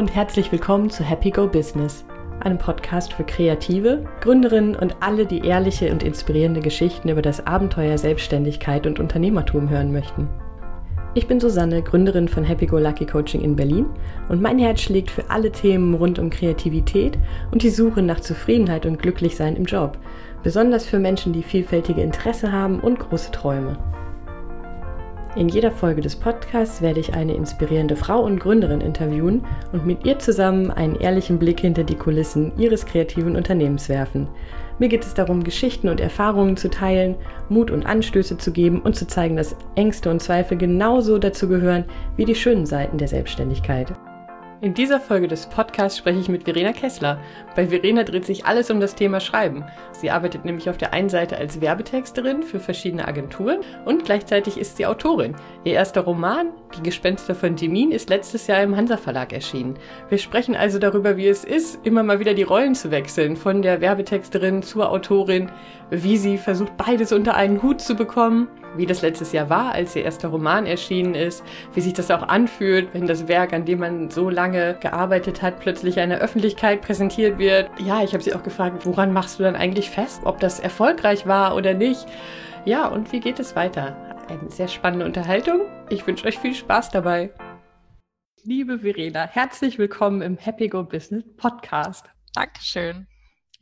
und herzlich willkommen zu Happy Go Business, einem Podcast für Kreative, Gründerinnen und alle, die ehrliche und inspirierende Geschichten über das Abenteuer Selbstständigkeit und Unternehmertum hören möchten. Ich bin Susanne, Gründerin von Happy Go Lucky Coaching in Berlin und mein Herz schlägt für alle Themen rund um Kreativität und die Suche nach Zufriedenheit und Glücklichsein im Job, besonders für Menschen, die vielfältige Interesse haben und große Träume. In jeder Folge des Podcasts werde ich eine inspirierende Frau und Gründerin interviewen und mit ihr zusammen einen ehrlichen Blick hinter die Kulissen ihres kreativen Unternehmens werfen. Mir geht es darum, Geschichten und Erfahrungen zu teilen, Mut und Anstöße zu geben und zu zeigen, dass Ängste und Zweifel genauso dazu gehören wie die schönen Seiten der Selbstständigkeit. In dieser Folge des Podcasts spreche ich mit Verena Kessler. Bei Verena dreht sich alles um das Thema Schreiben. Sie arbeitet nämlich auf der einen Seite als Werbetexterin für verschiedene Agenturen und gleichzeitig ist sie Autorin. Ihr erster Roman, Die Gespenster von Demin, ist letztes Jahr im Hansa Verlag erschienen. Wir sprechen also darüber, wie es ist, immer mal wieder die Rollen zu wechseln, von der Werbetexterin zur Autorin, wie sie versucht, beides unter einen Hut zu bekommen wie das letztes Jahr war, als ihr erster Roman erschienen ist, wie sich das auch anfühlt, wenn das Werk, an dem man so lange gearbeitet hat, plötzlich einer Öffentlichkeit präsentiert wird. Ja, ich habe sie auch gefragt, woran machst du dann eigentlich fest, ob das erfolgreich war oder nicht? Ja, und wie geht es weiter? Eine sehr spannende Unterhaltung. Ich wünsche euch viel Spaß dabei. Liebe Verena, herzlich willkommen im Happy Go Business Podcast. Dankeschön.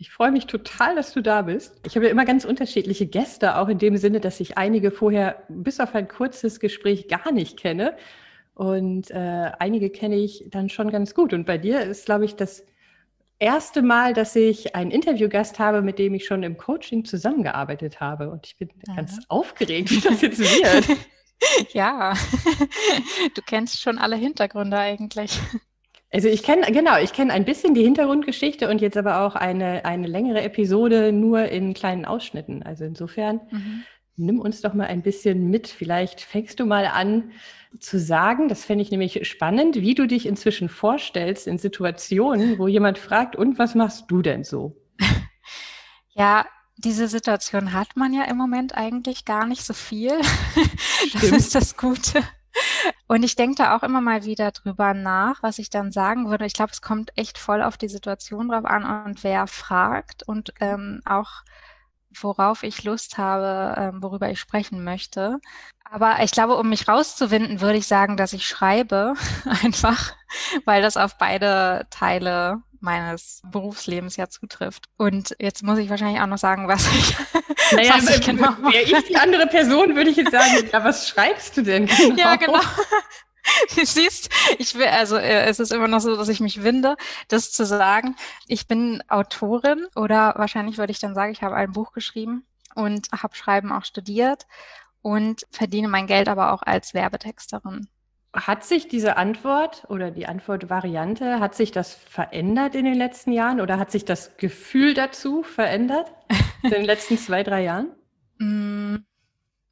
Ich freue mich total, dass du da bist. Ich habe ja immer ganz unterschiedliche Gäste, auch in dem Sinne, dass ich einige vorher bis auf ein kurzes Gespräch gar nicht kenne. Und äh, einige kenne ich dann schon ganz gut. Und bei dir ist, glaube ich, das erste Mal, dass ich einen Interviewgast habe, mit dem ich schon im Coaching zusammengearbeitet habe. Und ich bin Aha. ganz aufgeregt, wie das jetzt wird. ja, du kennst schon alle Hintergründe eigentlich. Also ich kenne, genau, ich kenne ein bisschen die Hintergrundgeschichte und jetzt aber auch eine, eine längere Episode nur in kleinen Ausschnitten. Also insofern mhm. nimm uns doch mal ein bisschen mit. Vielleicht fängst du mal an zu sagen, das fände ich nämlich spannend, wie du dich inzwischen vorstellst in Situationen, wo jemand fragt, und was machst du denn so? Ja, diese Situation hat man ja im Moment eigentlich gar nicht so viel. das ist das Gute. Und ich denke da auch immer mal wieder drüber nach, was ich dann sagen würde. Ich glaube, es kommt echt voll auf die Situation drauf an und wer fragt und ähm, auch worauf ich Lust habe, ähm, worüber ich sprechen möchte. Aber ich glaube, um mich rauszuwinden, würde ich sagen, dass ich schreibe einfach, weil das auf beide Teile meines Berufslebens ja zutrifft. Und jetzt muss ich wahrscheinlich auch noch sagen, was ich, naja, was ich genau Wäre ich die andere Person, würde ich jetzt sagen, ja, was schreibst du denn genau? Ja, genau. Du siehst, ich will, also äh, es ist immer noch so, dass ich mich winde, das zu sagen. Ich bin Autorin oder wahrscheinlich würde ich dann sagen, ich habe ein Buch geschrieben und habe Schreiben auch studiert und verdiene mein Geld aber auch als Werbetexterin. Hat sich diese Antwort oder die Antwortvariante, hat sich das verändert in den letzten Jahren oder hat sich das Gefühl dazu verändert in den letzten zwei, drei Jahren? Mm,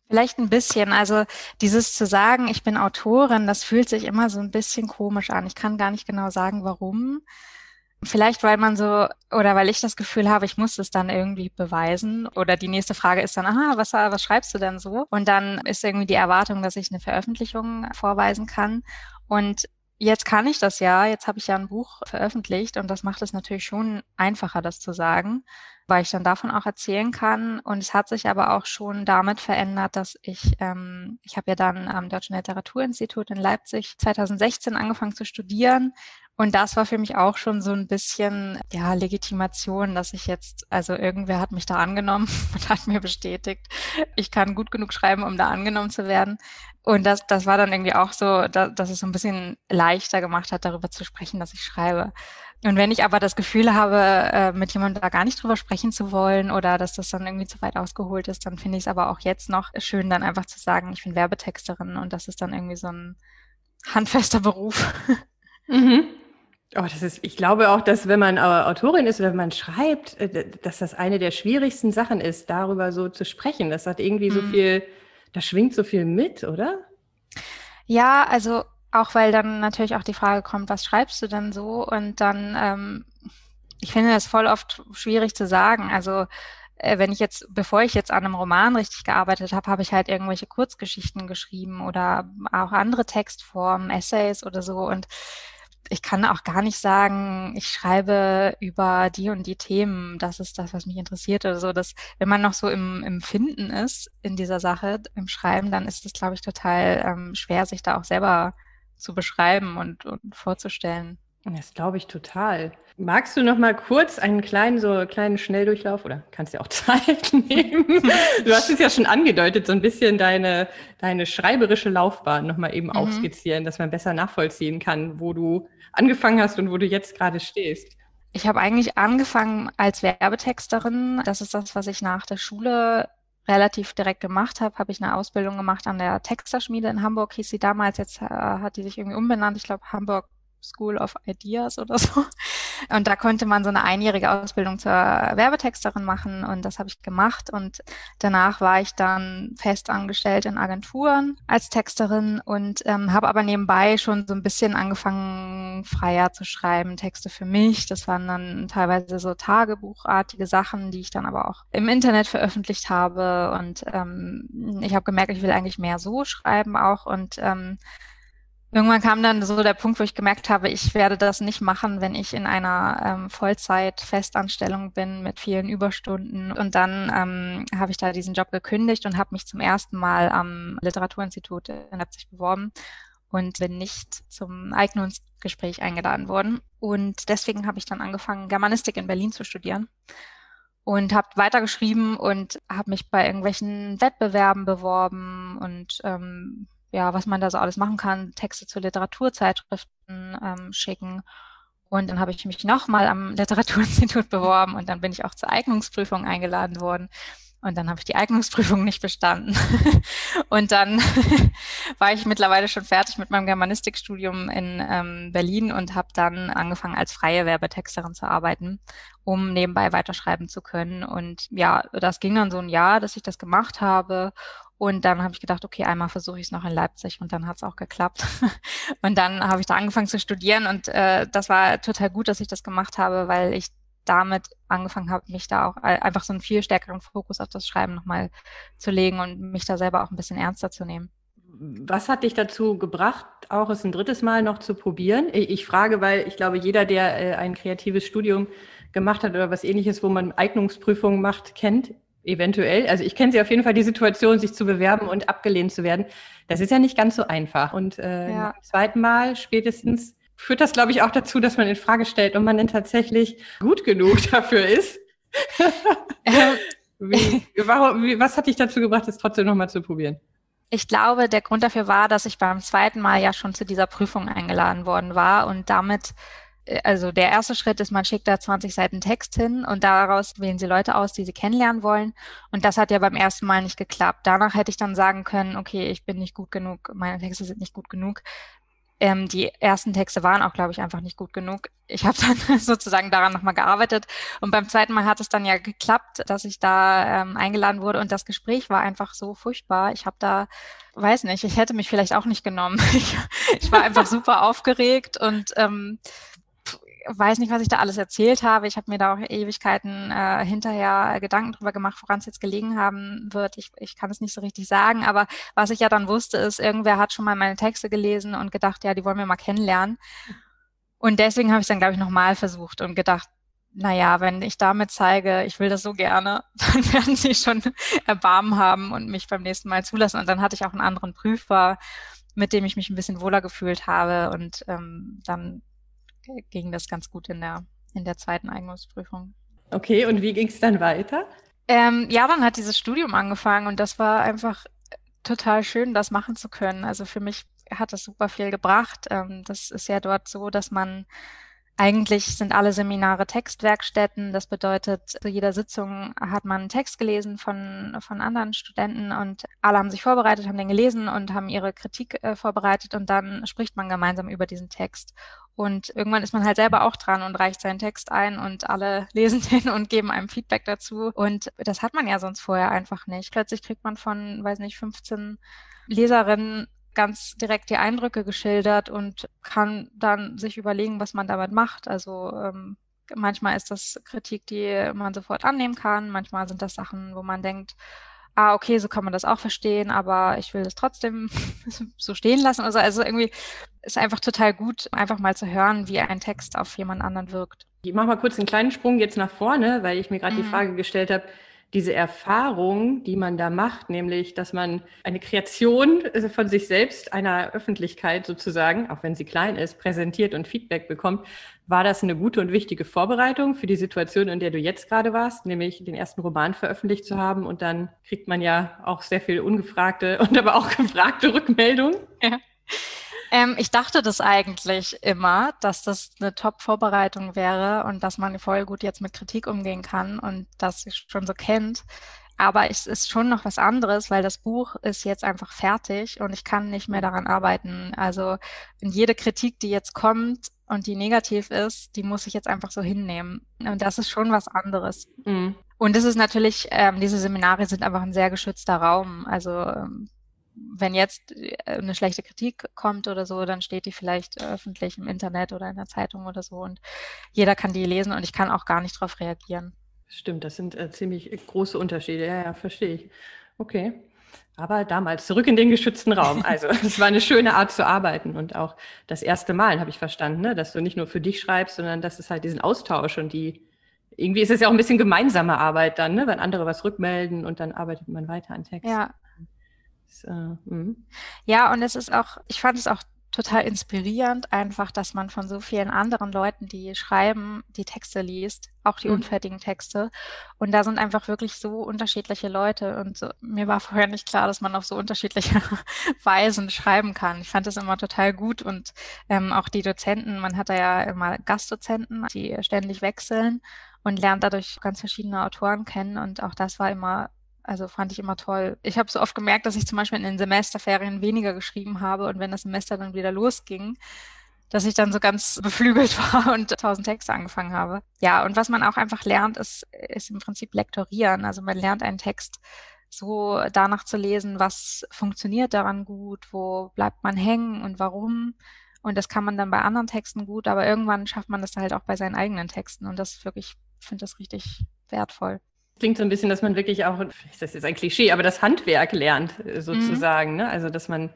vielleicht ein bisschen. Also dieses zu sagen, ich bin Autorin, das fühlt sich immer so ein bisschen komisch an. Ich kann gar nicht genau sagen, warum. Vielleicht, weil man so, oder weil ich das Gefühl habe, ich muss es dann irgendwie beweisen. Oder die nächste Frage ist dann, aha, was, was schreibst du denn so? Und dann ist irgendwie die Erwartung, dass ich eine Veröffentlichung vorweisen kann. Und Jetzt kann ich das ja, jetzt habe ich ja ein Buch veröffentlicht und das macht es natürlich schon einfacher, das zu sagen, weil ich dann davon auch erzählen kann. Und es hat sich aber auch schon damit verändert, dass ich, ähm, ich habe ja dann am Deutschen Literaturinstitut in Leipzig 2016 angefangen zu studieren und das war für mich auch schon so ein bisschen, ja, Legitimation, dass ich jetzt, also irgendwer hat mich da angenommen und hat mir bestätigt, ich kann gut genug schreiben, um da angenommen zu werden. Und das, das war dann irgendwie auch so, da, dass es so ein bisschen leichter gemacht hat, darüber zu sprechen, dass ich schreibe. Und wenn ich aber das Gefühl habe, äh, mit jemandem da gar nicht drüber sprechen zu wollen oder dass das dann irgendwie zu weit ausgeholt ist, dann finde ich es aber auch jetzt noch schön, dann einfach zu sagen, ich bin Werbetexterin und das ist dann irgendwie so ein handfester Beruf. Mhm. Oh, das ist, ich glaube auch, dass wenn man Autorin ist oder wenn man schreibt, äh, dass das eine der schwierigsten Sachen ist, darüber so zu sprechen. Das hat irgendwie mhm. so viel, da schwingt so viel mit, oder? Ja, also auch weil dann natürlich auch die Frage kommt, was schreibst du denn so? Und dann, ähm, ich finde das voll oft schwierig zu sagen. Also äh, wenn ich jetzt, bevor ich jetzt an einem Roman richtig gearbeitet habe, habe ich halt irgendwelche Kurzgeschichten geschrieben oder auch andere Textformen, Essays oder so. Und ich kann auch gar nicht sagen, ich schreibe über die und die Themen, das ist das, was mich interessiert oder so. Dass, wenn man noch so im, im Finden ist in dieser Sache, im Schreiben, dann ist es, glaube ich, total ähm, schwer, sich da auch selber zu beschreiben und, und vorzustellen. Das glaube ich total. Magst du noch mal kurz einen kleinen, so kleinen Schnelldurchlauf oder kannst du auch Zeit nehmen? du hast es ja schon angedeutet, so ein bisschen deine, deine schreiberische Laufbahn noch mal eben mhm. aufskizzieren, dass man besser nachvollziehen kann, wo du angefangen hast und wo du jetzt gerade stehst. Ich habe eigentlich angefangen als Werbetexterin. Das ist das, was ich nach der Schule relativ direkt gemacht habe, habe ich eine Ausbildung gemacht an der Texterschmiede in Hamburg, hieß sie damals, jetzt äh, hat die sich irgendwie umbenannt, ich glaube Hamburg School of Ideas oder so. Und da konnte man so eine einjährige Ausbildung zur Werbetexterin machen und das habe ich gemacht. Und danach war ich dann fest angestellt in Agenturen als Texterin und ähm, habe aber nebenbei schon so ein bisschen angefangen, freier zu schreiben, Texte für mich. Das waren dann teilweise so Tagebuchartige Sachen, die ich dann aber auch im Internet veröffentlicht habe. Und ähm, ich habe gemerkt, ich will eigentlich mehr so schreiben auch und ähm, Irgendwann kam dann so der Punkt, wo ich gemerkt habe, ich werde das nicht machen, wenn ich in einer ähm, Vollzeit-Festanstellung bin mit vielen Überstunden. Und dann ähm, habe ich da diesen Job gekündigt und habe mich zum ersten Mal am Literaturinstitut in Leipzig beworben und bin nicht zum Eignungsgespräch eingeladen worden. Und deswegen habe ich dann angefangen, Germanistik in Berlin zu studieren und habe weitergeschrieben und habe mich bei irgendwelchen Wettbewerben beworben und ähm, ja, was man da so alles machen kann, Texte zu Literaturzeitschriften ähm, schicken. Und dann habe ich mich nochmal am Literaturinstitut beworben und dann bin ich auch zur Eignungsprüfung eingeladen worden. Und dann habe ich die Eignungsprüfung nicht bestanden. und dann war ich mittlerweile schon fertig mit meinem Germanistikstudium in ähm, Berlin und habe dann angefangen als freie Werbetexterin zu arbeiten, um nebenbei weiterschreiben zu können. Und ja, das ging dann so ein Jahr, dass ich das gemacht habe. Und dann habe ich gedacht, okay, einmal versuche ich es noch in Leipzig und dann hat es auch geklappt. und dann habe ich da angefangen zu studieren und äh, das war total gut, dass ich das gemacht habe, weil ich damit angefangen habe, mich da auch einfach so einen viel stärkeren Fokus auf das Schreiben nochmal zu legen und mich da selber auch ein bisschen ernster zu nehmen. Was hat dich dazu gebracht, auch es ein drittes Mal noch zu probieren? Ich frage, weil ich glaube, jeder, der äh, ein kreatives Studium gemacht hat oder was ähnliches, wo man Eignungsprüfungen macht, kennt eventuell. Also ich kenne sie auf jeden Fall, die Situation, sich zu bewerben und abgelehnt zu werden. Das ist ja nicht ganz so einfach. Und äh, ja. beim zweiten Mal spätestens führt das, glaube ich, auch dazu, dass man in Frage stellt, ob man denn tatsächlich gut genug dafür ist. wie, warum, wie, was hat dich dazu gebracht, es trotzdem nochmal zu probieren? Ich glaube, der Grund dafür war, dass ich beim zweiten Mal ja schon zu dieser Prüfung eingeladen worden war und damit also der erste Schritt ist, man schickt da 20 Seiten Text hin und daraus wählen sie Leute aus, die sie kennenlernen wollen. Und das hat ja beim ersten Mal nicht geklappt. Danach hätte ich dann sagen können, okay, ich bin nicht gut genug, meine Texte sind nicht gut genug. Ähm, die ersten Texte waren auch, glaube ich, einfach nicht gut genug. Ich habe dann sozusagen daran nochmal gearbeitet und beim zweiten Mal hat es dann ja geklappt, dass ich da ähm, eingeladen wurde und das Gespräch war einfach so furchtbar. Ich habe da, weiß nicht, ich hätte mich vielleicht auch nicht genommen. Ich, ich war einfach super aufgeregt und ähm, weiß nicht, was ich da alles erzählt habe. Ich habe mir da auch Ewigkeiten äh, hinterher Gedanken drüber gemacht, woran es jetzt gelegen haben wird. Ich, ich kann es nicht so richtig sagen, aber was ich ja dann wusste, ist, irgendwer hat schon mal meine Texte gelesen und gedacht, ja, die wollen wir mal kennenlernen. Und deswegen habe ich dann, glaube ich, nochmal versucht und gedacht, naja, wenn ich damit zeige, ich will das so gerne, dann werden sie schon Erbarmen haben und mich beim nächsten Mal zulassen. Und dann hatte ich auch einen anderen Prüfer, mit dem ich mich ein bisschen wohler gefühlt habe. Und ähm, dann ging das ganz gut in der, in der zweiten Eignungsprüfung. Okay, und wie ging es dann weiter? Ähm, ja, dann hat dieses Studium angefangen und das war einfach total schön, das machen zu können. Also für mich hat das super viel gebracht. Ähm, das ist ja dort so, dass man eigentlich sind alle Seminare Textwerkstätten. Das bedeutet, zu jeder Sitzung hat man einen Text gelesen von, von anderen Studenten und alle haben sich vorbereitet, haben den gelesen und haben ihre Kritik äh, vorbereitet und dann spricht man gemeinsam über diesen Text. Und irgendwann ist man halt selber auch dran und reicht seinen Text ein und alle lesen den und geben einem Feedback dazu. Und das hat man ja sonst vorher einfach nicht. Plötzlich kriegt man von, weiß nicht, 15 Leserinnen ganz direkt die Eindrücke geschildert und kann dann sich überlegen, was man damit macht. Also ähm, manchmal ist das Kritik, die man sofort annehmen kann. Manchmal sind das Sachen, wo man denkt, ah, okay, so kann man das auch verstehen, aber ich will das trotzdem so stehen lassen. Also, also irgendwie ist einfach total gut, einfach mal zu hören, wie ein Text auf jemand anderen wirkt. Ich mache mal kurz einen kleinen Sprung jetzt nach vorne, weil ich mir gerade mhm. die Frage gestellt habe, diese Erfahrung, die man da macht, nämlich, dass man eine Kreation äh, von sich selbst einer Öffentlichkeit sozusagen, auch wenn sie klein ist, präsentiert und Feedback bekommt, war das eine gute und wichtige Vorbereitung für die Situation, in der du jetzt gerade warst, nämlich den ersten Roman veröffentlicht zu haben und dann kriegt man ja auch sehr viel ungefragte und aber auch gefragte Rückmeldungen. Ja. Ähm, ich dachte das eigentlich immer, dass das eine Top-Vorbereitung wäre und dass man voll gut jetzt mit Kritik umgehen kann und das schon so kennt. Aber es ist schon noch was anderes, weil das Buch ist jetzt einfach fertig und ich kann nicht mehr daran arbeiten. Also jede Kritik, die jetzt kommt und die negativ ist, die muss ich jetzt einfach so hinnehmen. Und das ist schon was anderes. Mhm. Und es ist natürlich, ähm, diese Seminare sind einfach ein sehr geschützter Raum. Also ähm, wenn jetzt äh, eine schlechte Kritik kommt oder so, dann steht die vielleicht öffentlich im Internet oder in der Zeitung oder so und jeder kann die lesen und ich kann auch gar nicht darauf reagieren. Stimmt, das sind äh, ziemlich große Unterschiede. Ja, ja, verstehe ich. Okay. Aber damals zurück in den geschützten Raum. Also es war eine schöne Art zu arbeiten und auch das erste Mal habe ich verstanden, ne? dass du nicht nur für dich schreibst, sondern dass es halt diesen Austausch und die irgendwie ist es ja auch ein bisschen gemeinsame Arbeit dann, ne? wenn andere was rückmelden und dann arbeitet man weiter an Text. Ja, äh, mhm. ja, und es ist auch, ich fand es auch total inspirierend, einfach, dass man von so vielen anderen Leuten, die schreiben, die Texte liest, auch die mhm. unfertigen Texte. Und da sind einfach wirklich so unterschiedliche Leute. Und so, mir war vorher nicht klar, dass man auf so unterschiedliche Weisen schreiben kann. Ich fand das immer total gut. Und ähm, auch die Dozenten, man hat da ja immer Gastdozenten, die ständig wechseln und lernt dadurch ganz verschiedene Autoren kennen. Und auch das war immer also fand ich immer toll. Ich habe so oft gemerkt, dass ich zum Beispiel in den Semesterferien weniger geschrieben habe und wenn das Semester dann wieder losging, dass ich dann so ganz beflügelt war und tausend Texte angefangen habe. Ja, und was man auch einfach lernt, ist, ist im Prinzip lektorieren. Also man lernt einen Text so danach zu lesen, was funktioniert daran gut, wo bleibt man hängen und warum. Und das kann man dann bei anderen Texten gut, aber irgendwann schafft man das halt auch bei seinen eigenen Texten. Und das wirklich, ich finde das richtig wertvoul. Klingt so ein bisschen, dass man wirklich auch, ist das jetzt ein Klischee, aber das Handwerk lernt äh, sozusagen. Mhm. Ne? Also dass man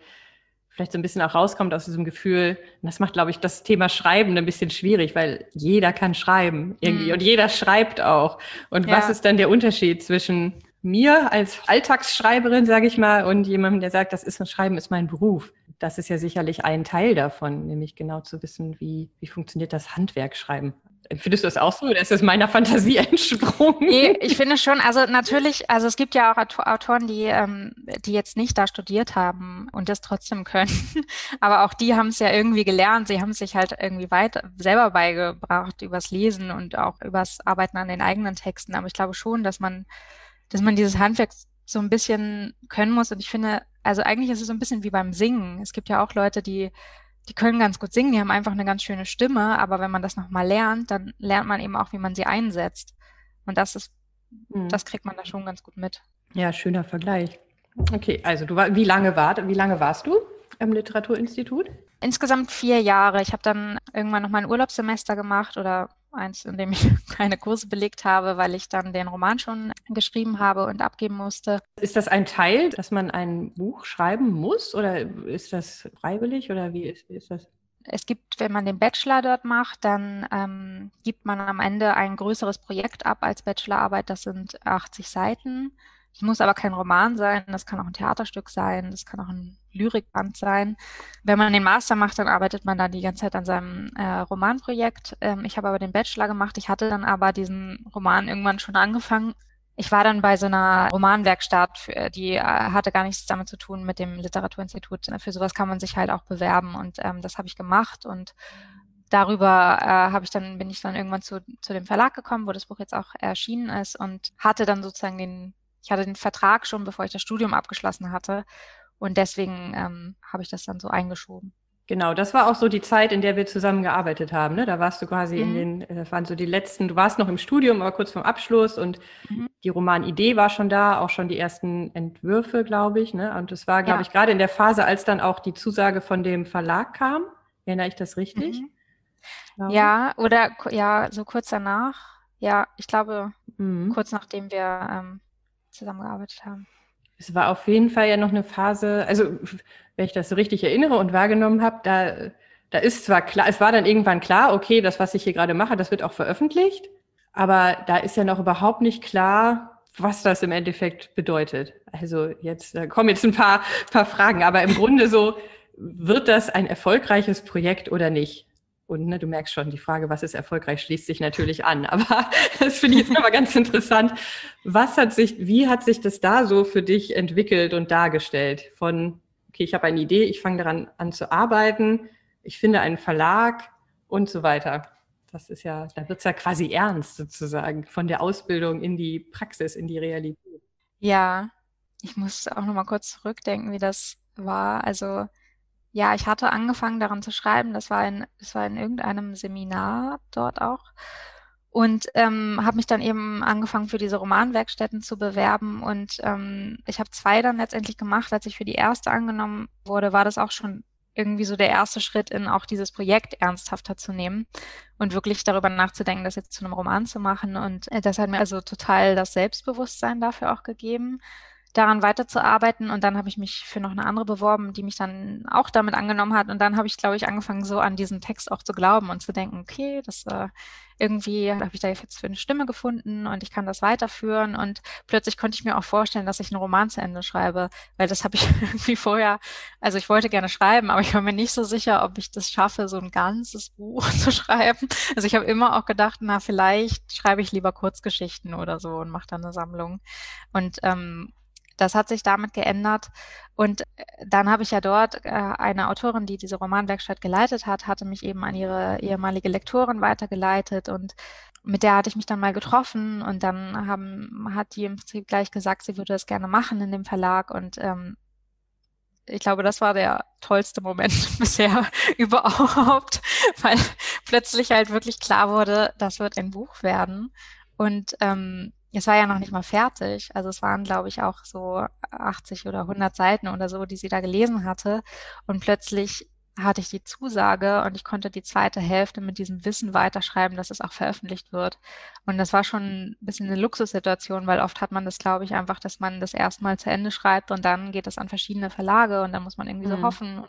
vielleicht so ein bisschen auch rauskommt aus diesem Gefühl, das macht, glaube ich, das Thema Schreiben ein bisschen schwierig, weil jeder kann schreiben irgendwie mhm. und jeder schreibt auch. Und ja. was ist dann der Unterschied zwischen mir als Alltagsschreiberin, sage ich mal, und jemandem, der sagt, das ist ein Schreiben, ist mein Beruf? Das ist ja sicherlich ein Teil davon, nämlich genau zu wissen, wie, wie funktioniert das Handwerk Schreiben. Findest du das auch so oder ist das meiner Fantasie entsprungen? Nee, ich finde schon, also natürlich, also es gibt ja auch Autoren, die, ähm, die jetzt nicht da studiert haben und das trotzdem können. Aber auch die haben es ja irgendwie gelernt. Sie haben sich halt irgendwie weit selber beigebracht übers Lesen und auch übers Arbeiten an den eigenen Texten. Aber ich glaube schon, dass man, dass man dieses Handwerk so ein bisschen können muss. Und ich finde, also eigentlich ist es so ein bisschen wie beim Singen. Es gibt ja auch Leute, die die können ganz gut singen, die haben einfach eine ganz schöne Stimme, aber wenn man das nochmal lernt, dann lernt man eben auch, wie man sie einsetzt. Und das ist, mhm. das kriegt man da schon ganz gut mit. Ja, schöner Vergleich. Okay, also du war, wie lange war, wie lange warst du im Literaturinstitut? Insgesamt vier Jahre. Ich habe dann irgendwann noch mal ein Urlaubssemester gemacht oder eins, in dem ich keine Kurse belegt habe, weil ich dann den Roman schon geschrieben habe und abgeben musste. Ist das ein Teil, dass man ein Buch schreiben muss oder ist das freiwillig oder wie ist, wie ist das? Es gibt, wenn man den Bachelor dort macht, dann ähm, gibt man am Ende ein größeres Projekt ab als Bachelorarbeit. Das sind 80 Seiten. Es muss aber kein Roman sein, das kann auch ein Theaterstück sein, das kann auch ein Lyrikband sein. Wenn man den Master macht, dann arbeitet man dann die ganze Zeit an seinem äh, Romanprojekt. Ähm, ich habe aber den Bachelor gemacht. Ich hatte dann aber diesen Roman irgendwann schon angefangen. Ich war dann bei so einer Romanwerkstatt, für, die äh, hatte gar nichts damit zu tun mit dem Literaturinstitut. Für sowas kann man sich halt auch bewerben und ähm, das habe ich gemacht und darüber äh, habe ich dann bin ich dann irgendwann zu, zu dem Verlag gekommen, wo das Buch jetzt auch erschienen ist und hatte dann sozusagen den ich hatte den Vertrag schon, bevor ich das Studium abgeschlossen hatte. Und deswegen ähm, habe ich das dann so eingeschoben. Genau, das war auch so die Zeit, in der wir zusammengearbeitet haben. Ne? Da warst du quasi mhm. in den, äh, das waren so die letzten, du warst noch im Studium, aber kurz vorm Abschluss und mhm. die Romanidee war schon da, auch schon die ersten Entwürfe, glaube ich. Ne? Und das war, glaube ja. ich, gerade in der Phase, als dann auch die Zusage von dem Verlag kam. Erinnere ich das richtig? Mhm. Ja, oder ja, so kurz danach. Ja, ich glaube, mhm. kurz nachdem wir ähm, zusammengearbeitet haben. es war auf jeden Fall ja noch eine Phase, also wenn ich das so richtig erinnere und wahrgenommen habe, da, da ist zwar klar, es war dann irgendwann klar, okay, das, was ich hier gerade mache, das wird auch veröffentlicht, aber da ist ja noch überhaupt nicht klar, was das im Endeffekt bedeutet. Also jetzt da kommen jetzt ein paar, paar Fragen, aber im Grunde so, wird das ein erfolgreiches Projekt oder nicht? Und ne, du merkst schon, die Frage, was ist erfolgreich, schließt sich natürlich an. Aber das finde ich jetzt aber ganz interessant. Was hat sich, wie hat sich das da so für dich entwickelt und dargestellt? Von, okay, ich habe eine Idee, ich fange daran an zu arbeiten, ich finde einen Verlag und so weiter. Das ist ja, da wird es ja quasi ernst sozusagen, von der Ausbildung in die Praxis, in die Realität. Ja, ich muss auch nochmal kurz zurückdenken, wie das war. Also ja, ich hatte angefangen daran zu schreiben. Das war in, das war in irgendeinem Seminar dort auch. Und ähm, habe mich dann eben angefangen für diese Romanwerkstätten zu bewerben. Und ähm, ich habe zwei dann letztendlich gemacht. Als ich für die erste angenommen wurde, war das auch schon irgendwie so der erste Schritt in auch dieses Projekt ernsthafter zu nehmen und wirklich darüber nachzudenken, das jetzt zu einem Roman zu machen. Und äh, das hat mir also total das Selbstbewusstsein dafür auch gegeben daran weiterzuarbeiten. Und dann habe ich mich für noch eine andere beworben, die mich dann auch damit angenommen hat. Und dann habe ich, glaube ich, angefangen, so an diesen Text auch zu glauben und zu denken, okay, das äh, irgendwie habe ich da jetzt für eine Stimme gefunden und ich kann das weiterführen. Und plötzlich konnte ich mir auch vorstellen, dass ich einen Roman zu Ende schreibe, weil das habe ich irgendwie vorher, also ich wollte gerne schreiben, aber ich war mir nicht so sicher, ob ich das schaffe, so ein ganzes Buch zu schreiben. Also ich habe immer auch gedacht, na, vielleicht schreibe ich lieber Kurzgeschichten oder so und mache dann eine Sammlung. Und ähm, das hat sich damit geändert. Und äh, dann habe ich ja dort äh, eine Autorin, die diese Romanwerkstatt geleitet hat, hatte mich eben an ihre ehemalige Lektorin weitergeleitet und mit der hatte ich mich dann mal getroffen und dann haben, hat die im Prinzip gleich gesagt, sie würde das gerne machen in dem Verlag und ähm, ich glaube, das war der tollste Moment bisher überhaupt, weil plötzlich halt wirklich klar wurde, das wird ein Buch werden. Und ähm, es war ja noch nicht mal fertig. Also es waren, glaube ich, auch so 80 oder 100 Seiten oder so, die sie da gelesen hatte. Und plötzlich hatte ich die Zusage und ich konnte die zweite Hälfte mit diesem Wissen weiterschreiben, dass es auch veröffentlicht wird. Und das war schon ein bisschen eine Luxussituation, weil oft hat man das, glaube ich, einfach, dass man das erstmal zu Ende schreibt und dann geht es an verschiedene Verlage und dann muss man irgendwie mhm. so hoffen,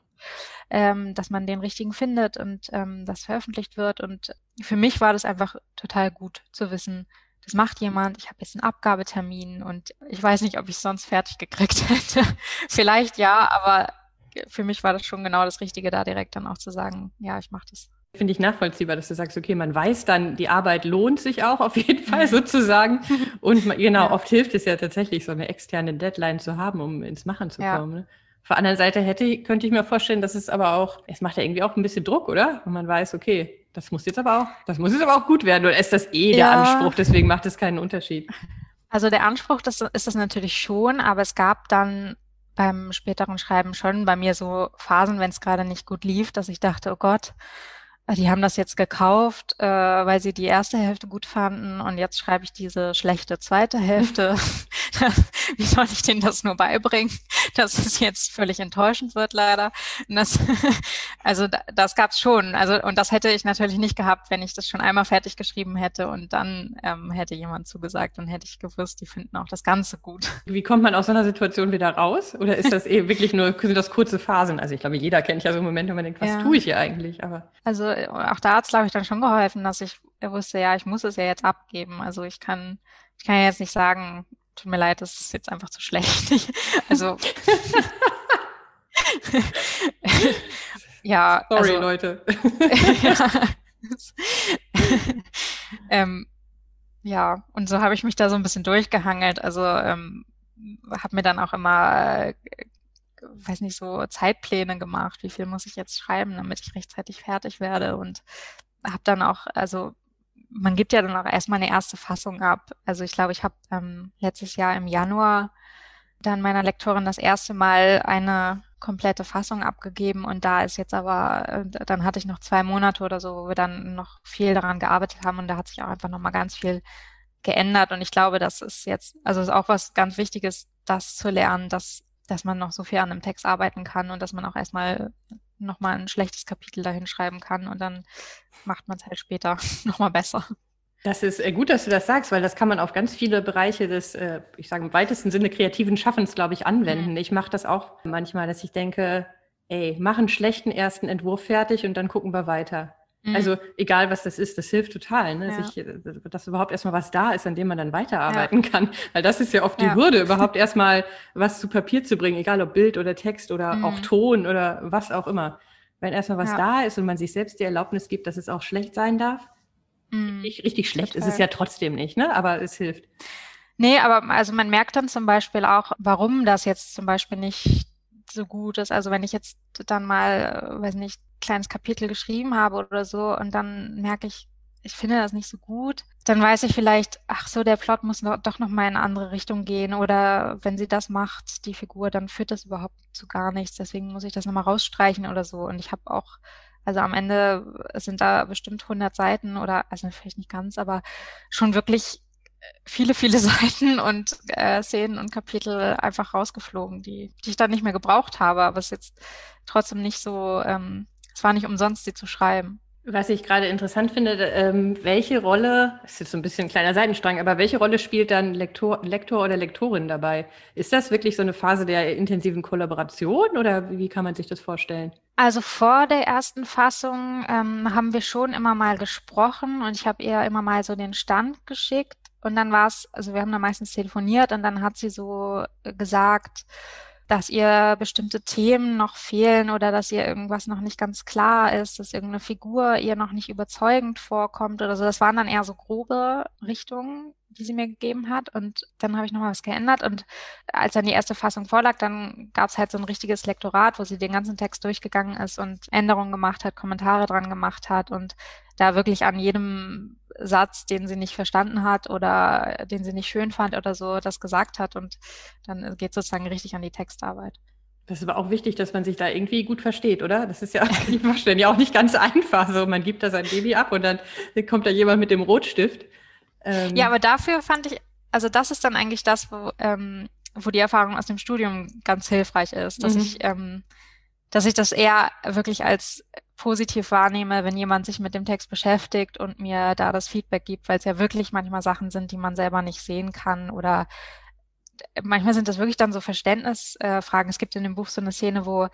ähm, dass man den richtigen findet und ähm, das veröffentlicht wird. Und für mich war das einfach total gut zu wissen, das macht jemand, ich habe jetzt einen Abgabetermin und ich weiß nicht, ob ich es sonst fertig gekriegt hätte. Vielleicht ja, aber für mich war das schon genau das Richtige, da direkt dann auch zu sagen, ja, ich mache das. Finde ich nachvollziehbar, dass du sagst, okay, man weiß dann, die Arbeit lohnt sich auch auf jeden Fall sozusagen. Und genau, ja. oft hilft es ja tatsächlich, so eine externe Deadline zu haben, um ins Machen zu ja. kommen. Ne? Auf der anderen Seite hätte, könnte ich mir vorstellen, dass es aber auch, es macht ja irgendwie auch ein bisschen Druck, oder? Wenn man weiß, okay, das muss jetzt aber auch, das muss jetzt aber auch gut werden. Oder ist das eh ja. der Anspruch? Deswegen macht es keinen Unterschied. Also der Anspruch, das ist das natürlich schon, aber es gab dann beim späteren Schreiben schon bei mir so Phasen, wenn es gerade nicht gut lief, dass ich dachte, oh Gott, die haben das jetzt gekauft, äh, weil sie die erste Hälfte gut fanden und jetzt schreibe ich diese schlechte zweite Hälfte. Wie soll ich denen das nur beibringen, dass es jetzt völlig enttäuschend wird, leider. Das, also das gab's schon. Also und das hätte ich natürlich nicht gehabt, wenn ich das schon einmal fertig geschrieben hätte und dann ähm, hätte jemand zugesagt und hätte ich gewusst, die finden auch das Ganze gut. Wie kommt man aus so einer Situation wieder raus? Oder ist das eh wirklich nur sind das kurze Phasen? Also ich glaube, jeder kennt ja so Momente, wo man denkt, was ja. tue ich hier eigentlich? Aber also auch da hat es, glaube ich, dann schon geholfen, dass ich wusste, ja, ich muss es ja jetzt abgeben. Also ich kann, ich kann ja jetzt nicht sagen, tut mir leid, das ist jetzt einfach zu schlecht. also ja. Sorry, also, Leute. ja. ähm, ja, und so habe ich mich da so ein bisschen durchgehangelt. Also ähm, habe mir dann auch immer weiß nicht, so Zeitpläne gemacht, wie viel muss ich jetzt schreiben, damit ich rechtzeitig fertig werde und habe dann auch, also man gibt ja dann auch erstmal eine erste Fassung ab. Also ich glaube, ich habe ähm, letztes Jahr im Januar dann meiner Lektorin das erste Mal eine komplette Fassung abgegeben und da ist jetzt aber, äh, dann hatte ich noch zwei Monate oder so, wo wir dann noch viel daran gearbeitet haben und da hat sich auch einfach nochmal ganz viel geändert und ich glaube, das ist jetzt, also ist auch was ganz Wichtiges, das zu lernen, dass dass man noch so viel an einem Text arbeiten kann und dass man auch erstmal nochmal ein schlechtes Kapitel dahin schreiben kann und dann macht man es halt später nochmal besser. Das ist äh, gut, dass du das sagst, weil das kann man auf ganz viele Bereiche des, äh, ich sage im weitesten Sinne kreativen Schaffens, glaube ich, anwenden. Mhm. Ich mache das auch manchmal, dass ich denke, ey, mach einen schlechten ersten Entwurf fertig und dann gucken wir weiter. Mhm. Also egal, was das ist, das hilft total, ne? Ja. Sich, äh, dass überhaupt erstmal was da ist, an dem man dann weiterarbeiten ja. kann. Weil das ist ja oft die. Hürde, überhaupt erstmal was zu Papier zu bringen, egal ob Bild oder Text oder mhm. auch Ton oder was auch immer. Wenn erstmal was da ist und man sich selbst die Erlaubnis gibt, dass es auch schlecht sein darf. Mhm. Richtig, richtig schlecht total. ist es ja trotzdem nicht, ne? Aber es hilft. Nee, aber also man merkt dann zum Beispiel auch, warum das jetzt zum Beispiel nicht so gut ist. Also wenn ich jetzt dann mal, äh, weiß nicht, kleines Kapitel geschrieben habe oder so und dann merke ich, ich finde das nicht so gut, dann weiß ich vielleicht, ach so, der Plot muss doch noch mal in eine andere Richtung gehen oder wenn sie das macht, die Figur, dann führt das überhaupt zu gar nichts. Deswegen muss ich das nochmal rausstreichen oder so. Und ich habe auch, also am Ende sind da bestimmt 100 Seiten oder, also vielleicht nicht ganz, aber schon wirklich viele, viele Seiten und äh, Szenen und Kapitel einfach rausgeflogen, die, die ich dann nicht mehr gebraucht habe, aber es ist jetzt trotzdem nicht so, ähm, es war nicht umsonst, sie zu schreiben. Was ich gerade interessant finde, ähm, welche Rolle, das ist jetzt so ein bisschen ein kleiner Seitenstrang, aber welche Rolle spielt dann Lektor, Lektor oder Lektorin dabei? Ist das wirklich so eine Phase der intensiven Kollaboration oder wie kann man sich das vorstellen? Also vor der ersten Fassung ähm, haben wir schon immer mal gesprochen und ich habe ihr immer mal so den Stand geschickt und dann war es, also wir haben dann meistens telefoniert und dann hat sie so äh, gesagt, dass ihr bestimmte Themen noch fehlen oder dass ihr irgendwas noch nicht ganz klar ist, dass irgendeine Figur ihr noch nicht überzeugend vorkommt oder so. Das waren dann eher so grobe Richtungen, die sie mir gegeben hat. Und dann habe ich nochmal was geändert. Und als dann die erste Fassung vorlag, dann gab es halt so ein richtiges Lektorat, wo sie den ganzen Text durchgegangen ist und Änderungen gemacht hat, Kommentare dran gemacht hat und da wirklich an jedem Satz, den sie nicht verstanden hat oder den sie nicht schön fand oder so, das gesagt hat. Und dann geht sozusagen richtig an die Textarbeit. Das ist aber auch wichtig, dass man sich da irgendwie gut versteht, oder? Das ist ja, ich verstehe, ja auch nicht ganz einfach. So, man gibt da sein Baby ab und dann kommt da jemand mit dem Rotstift. Ähm ja, aber dafür fand ich, also das ist dann eigentlich das, wo, ähm, wo die Erfahrung aus dem Studium ganz hilfreich ist, dass mhm. ich, ähm, dass ich das eher wirklich als positiv wahrnehme, wenn jemand sich mit dem Text beschäftigt und mir da das Feedback gibt, weil es ja wirklich manchmal Sachen sind, die man selber nicht sehen kann oder manchmal sind das wirklich dann so Verständnisfragen. es gibt in dem Buch so eine Szene, wo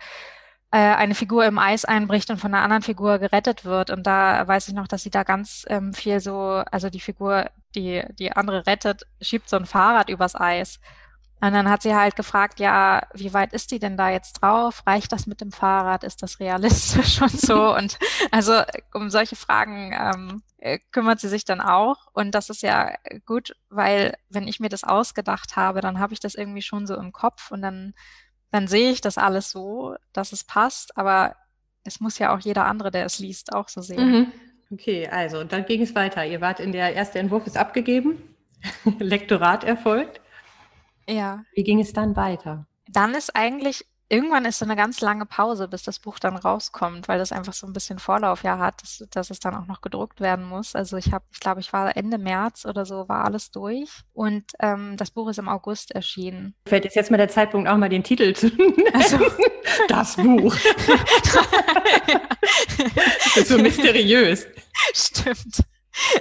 äh, eine Figur im Eis einbricht und von einer anderen Figur gerettet wird. Und da weiß ich noch, dass sie da ganz ähm, viel so, also die Figur, die die andere rettet, schiebt so ein Fahrrad übers Eis. Und dann hat sie halt gefragt, ja, wie weit ist die denn da jetzt drauf? Reicht das mit dem Fahrrad? Ist das realistisch und so? Und also um solche Fragen ähm, äh, kümmert sie sich dann auch. Und das ist ja gut, weil wenn ich mir das ausgedacht habe, dann habe ich das irgendwie schon so im Kopf und dann, dann sehe ich das alles so, dass es passt. Aber es muss ja auch jeder andere, der es liest, auch so sehen. Mhm. Okay, also dann ging es weiter. Ihr wart in der erste Entwurf ist abgegeben, Lektorat erfolgt. Ja. Wie ging es dann weiter? Dann ist eigentlich, irgendwann ist so eine ganz lange Pause, bis das Buch dann rauskommt, weil das einfach so ein bisschen Vorlauf ja hat, dass, dass es dann auch noch gedruckt werden muss. Also ich habe, ich glaube, ich war Ende März oder so, war alles durch. Und ähm, das Buch ist im August erschienen. Fällt jetzt jetzt mal der Zeitpunkt, auch mal den Titel zu nennen. Also. Das Buch. das ist so mysteriös. Stimmt.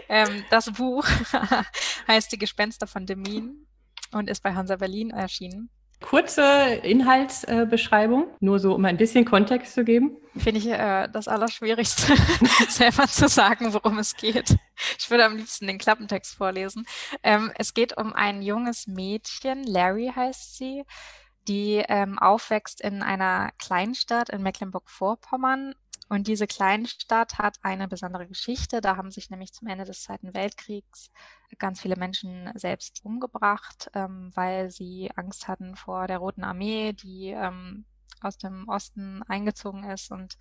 Ähm, das Buch heißt Die Gespenster von Demin und ist bei Hansa Berlin erschienen. Kurze Inhaltsbeschreibung, nur so um ein bisschen Kontext zu geben. Finde ich äh, das Allerschwierigste, selber zu sagen, worum es geht. Ich würde am liebsten den Klappentext vorlesen. Ähm, es geht um ein junges Mädchen, Larry heißt sie, die ähm, aufwächst in einer Kleinstadt in Mecklenburg-Vorpommern und diese Kleinstadt hat eine besondere Geschichte. Da haben sich nämlich zum Ende des Zweiten Weltkriegs ganz viele Menschen selbst umgebracht, ähm, weil sie Angst hatten vor der Roten Armee, die ähm, aus dem Osten eingezogen ist und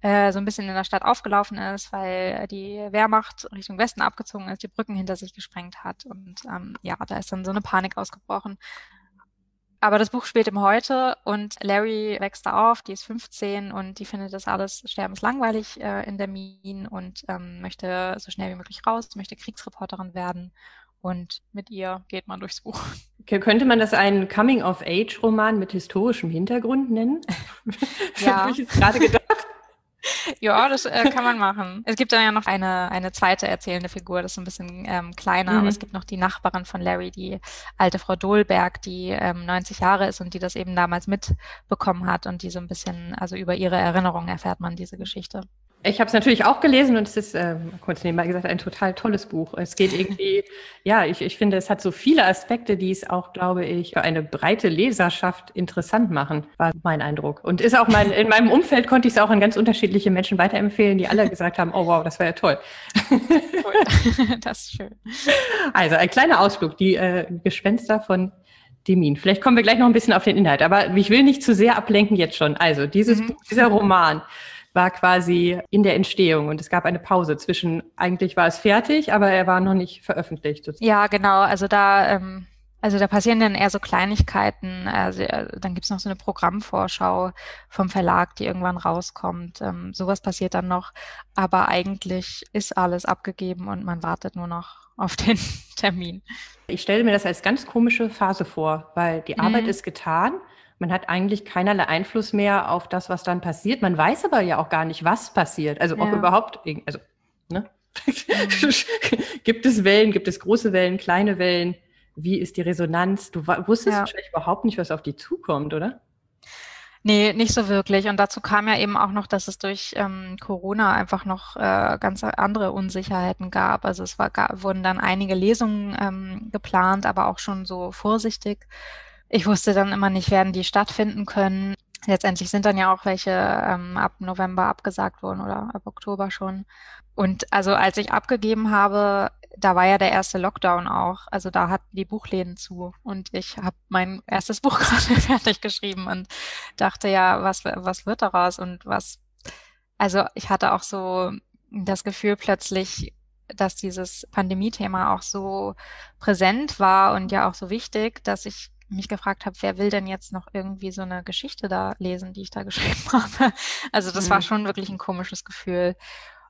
äh, so ein bisschen in der Stadt aufgelaufen ist, weil die Wehrmacht Richtung Westen abgezogen ist, die Brücken hinter sich gesprengt hat. Und ähm, ja, da ist dann so eine Panik ausgebrochen. Aber das Buch spielt im Heute und Larry wächst da auf, die ist 15 und die findet das alles sterbenslangweilig äh, in der Mine und ähm, möchte so schnell wie möglich raus, möchte Kriegsreporterin werden und mit ihr geht man durchs Buch. Könnte man das einen Coming-of-Age-Roman mit historischem Hintergrund nennen? Ja. habe ich jetzt gerade gedacht. Ja, das äh, kann man machen. Es gibt dann ja noch eine, eine zweite erzählende Figur, das ist ein bisschen ähm, kleiner, mhm. aber es gibt noch die Nachbarin von Larry, die alte Frau Dolberg, die ähm, 90 Jahre ist und die das eben damals mitbekommen hat und die so ein bisschen, also über ihre Erinnerungen erfährt man diese Geschichte. Ich habe es natürlich auch gelesen und es ist, äh, kurz nebenbei gesagt, ein total tolles Buch. Es geht irgendwie, ja, ich, ich finde, es hat so viele Aspekte, die es auch, glaube ich, für eine breite Leserschaft interessant machen, war mein Eindruck. Und ist auch mein, in meinem Umfeld konnte ich es auch an ganz unterschiedliche Menschen weiterempfehlen, die alle gesagt haben, oh wow, das war ja toll. Das ist schön. Also ein kleiner Ausflug, die äh, Gespenster von Demin. Vielleicht kommen wir gleich noch ein bisschen auf den Inhalt, aber ich will nicht zu sehr ablenken jetzt schon. Also dieses mhm. Buch, dieser Roman war quasi in der Entstehung und es gab eine Pause zwischen, eigentlich war es fertig, aber er war noch nicht veröffentlicht. Sozusagen. Ja, genau. Also da, ähm, also da passieren dann eher so Kleinigkeiten. Also, äh, dann gibt's noch so eine Programmvorschau vom Verlag, die irgendwann rauskommt. Ähm, sowas passiert dann noch. Aber eigentlich ist alles abgegeben und man wartet nur noch auf den Termin. Ich stelle mir das als ganz komische Phase vor, weil die Arbeit mhm. ist getan man hat eigentlich keinerlei Einfluss mehr auf das, was dann passiert. Man weiß aber ja auch gar nicht, was passiert. Also ja. ob überhaupt, also, ne? Mhm. gibt es Wellen, gibt es große Wellen, kleine Wellen? Wie ist die Resonanz? Du wusstest ja. wahrscheinlich überhaupt nicht, was auf die zukommt, oder? Nee, nicht so wirklich. Und dazu kam ja eben auch noch, dass es durch ähm, Corona einfach noch äh, ganz andere Unsicherheiten gab. Also es war, gab, wurden dann einige Lesungen ähm, geplant, aber auch schon so vorsichtig ich wusste dann immer nicht, werden die stattfinden können. Letztendlich sind dann ja auch welche ähm, ab November abgesagt worden oder ab Oktober schon. Und also als ich abgegeben habe, da war ja der erste Lockdown auch. Also da hatten die Buchläden zu und ich habe mein erstes Buch gerade fertig geschrieben und dachte ja, was was wird daraus und was. Also ich hatte auch so das Gefühl plötzlich, dass dieses Pandemie-Thema auch so präsent war und ja auch so wichtig, dass ich mich gefragt habe, wer will denn jetzt noch irgendwie so eine Geschichte da lesen, die ich da geschrieben habe. Also das mhm. war schon wirklich ein komisches Gefühl.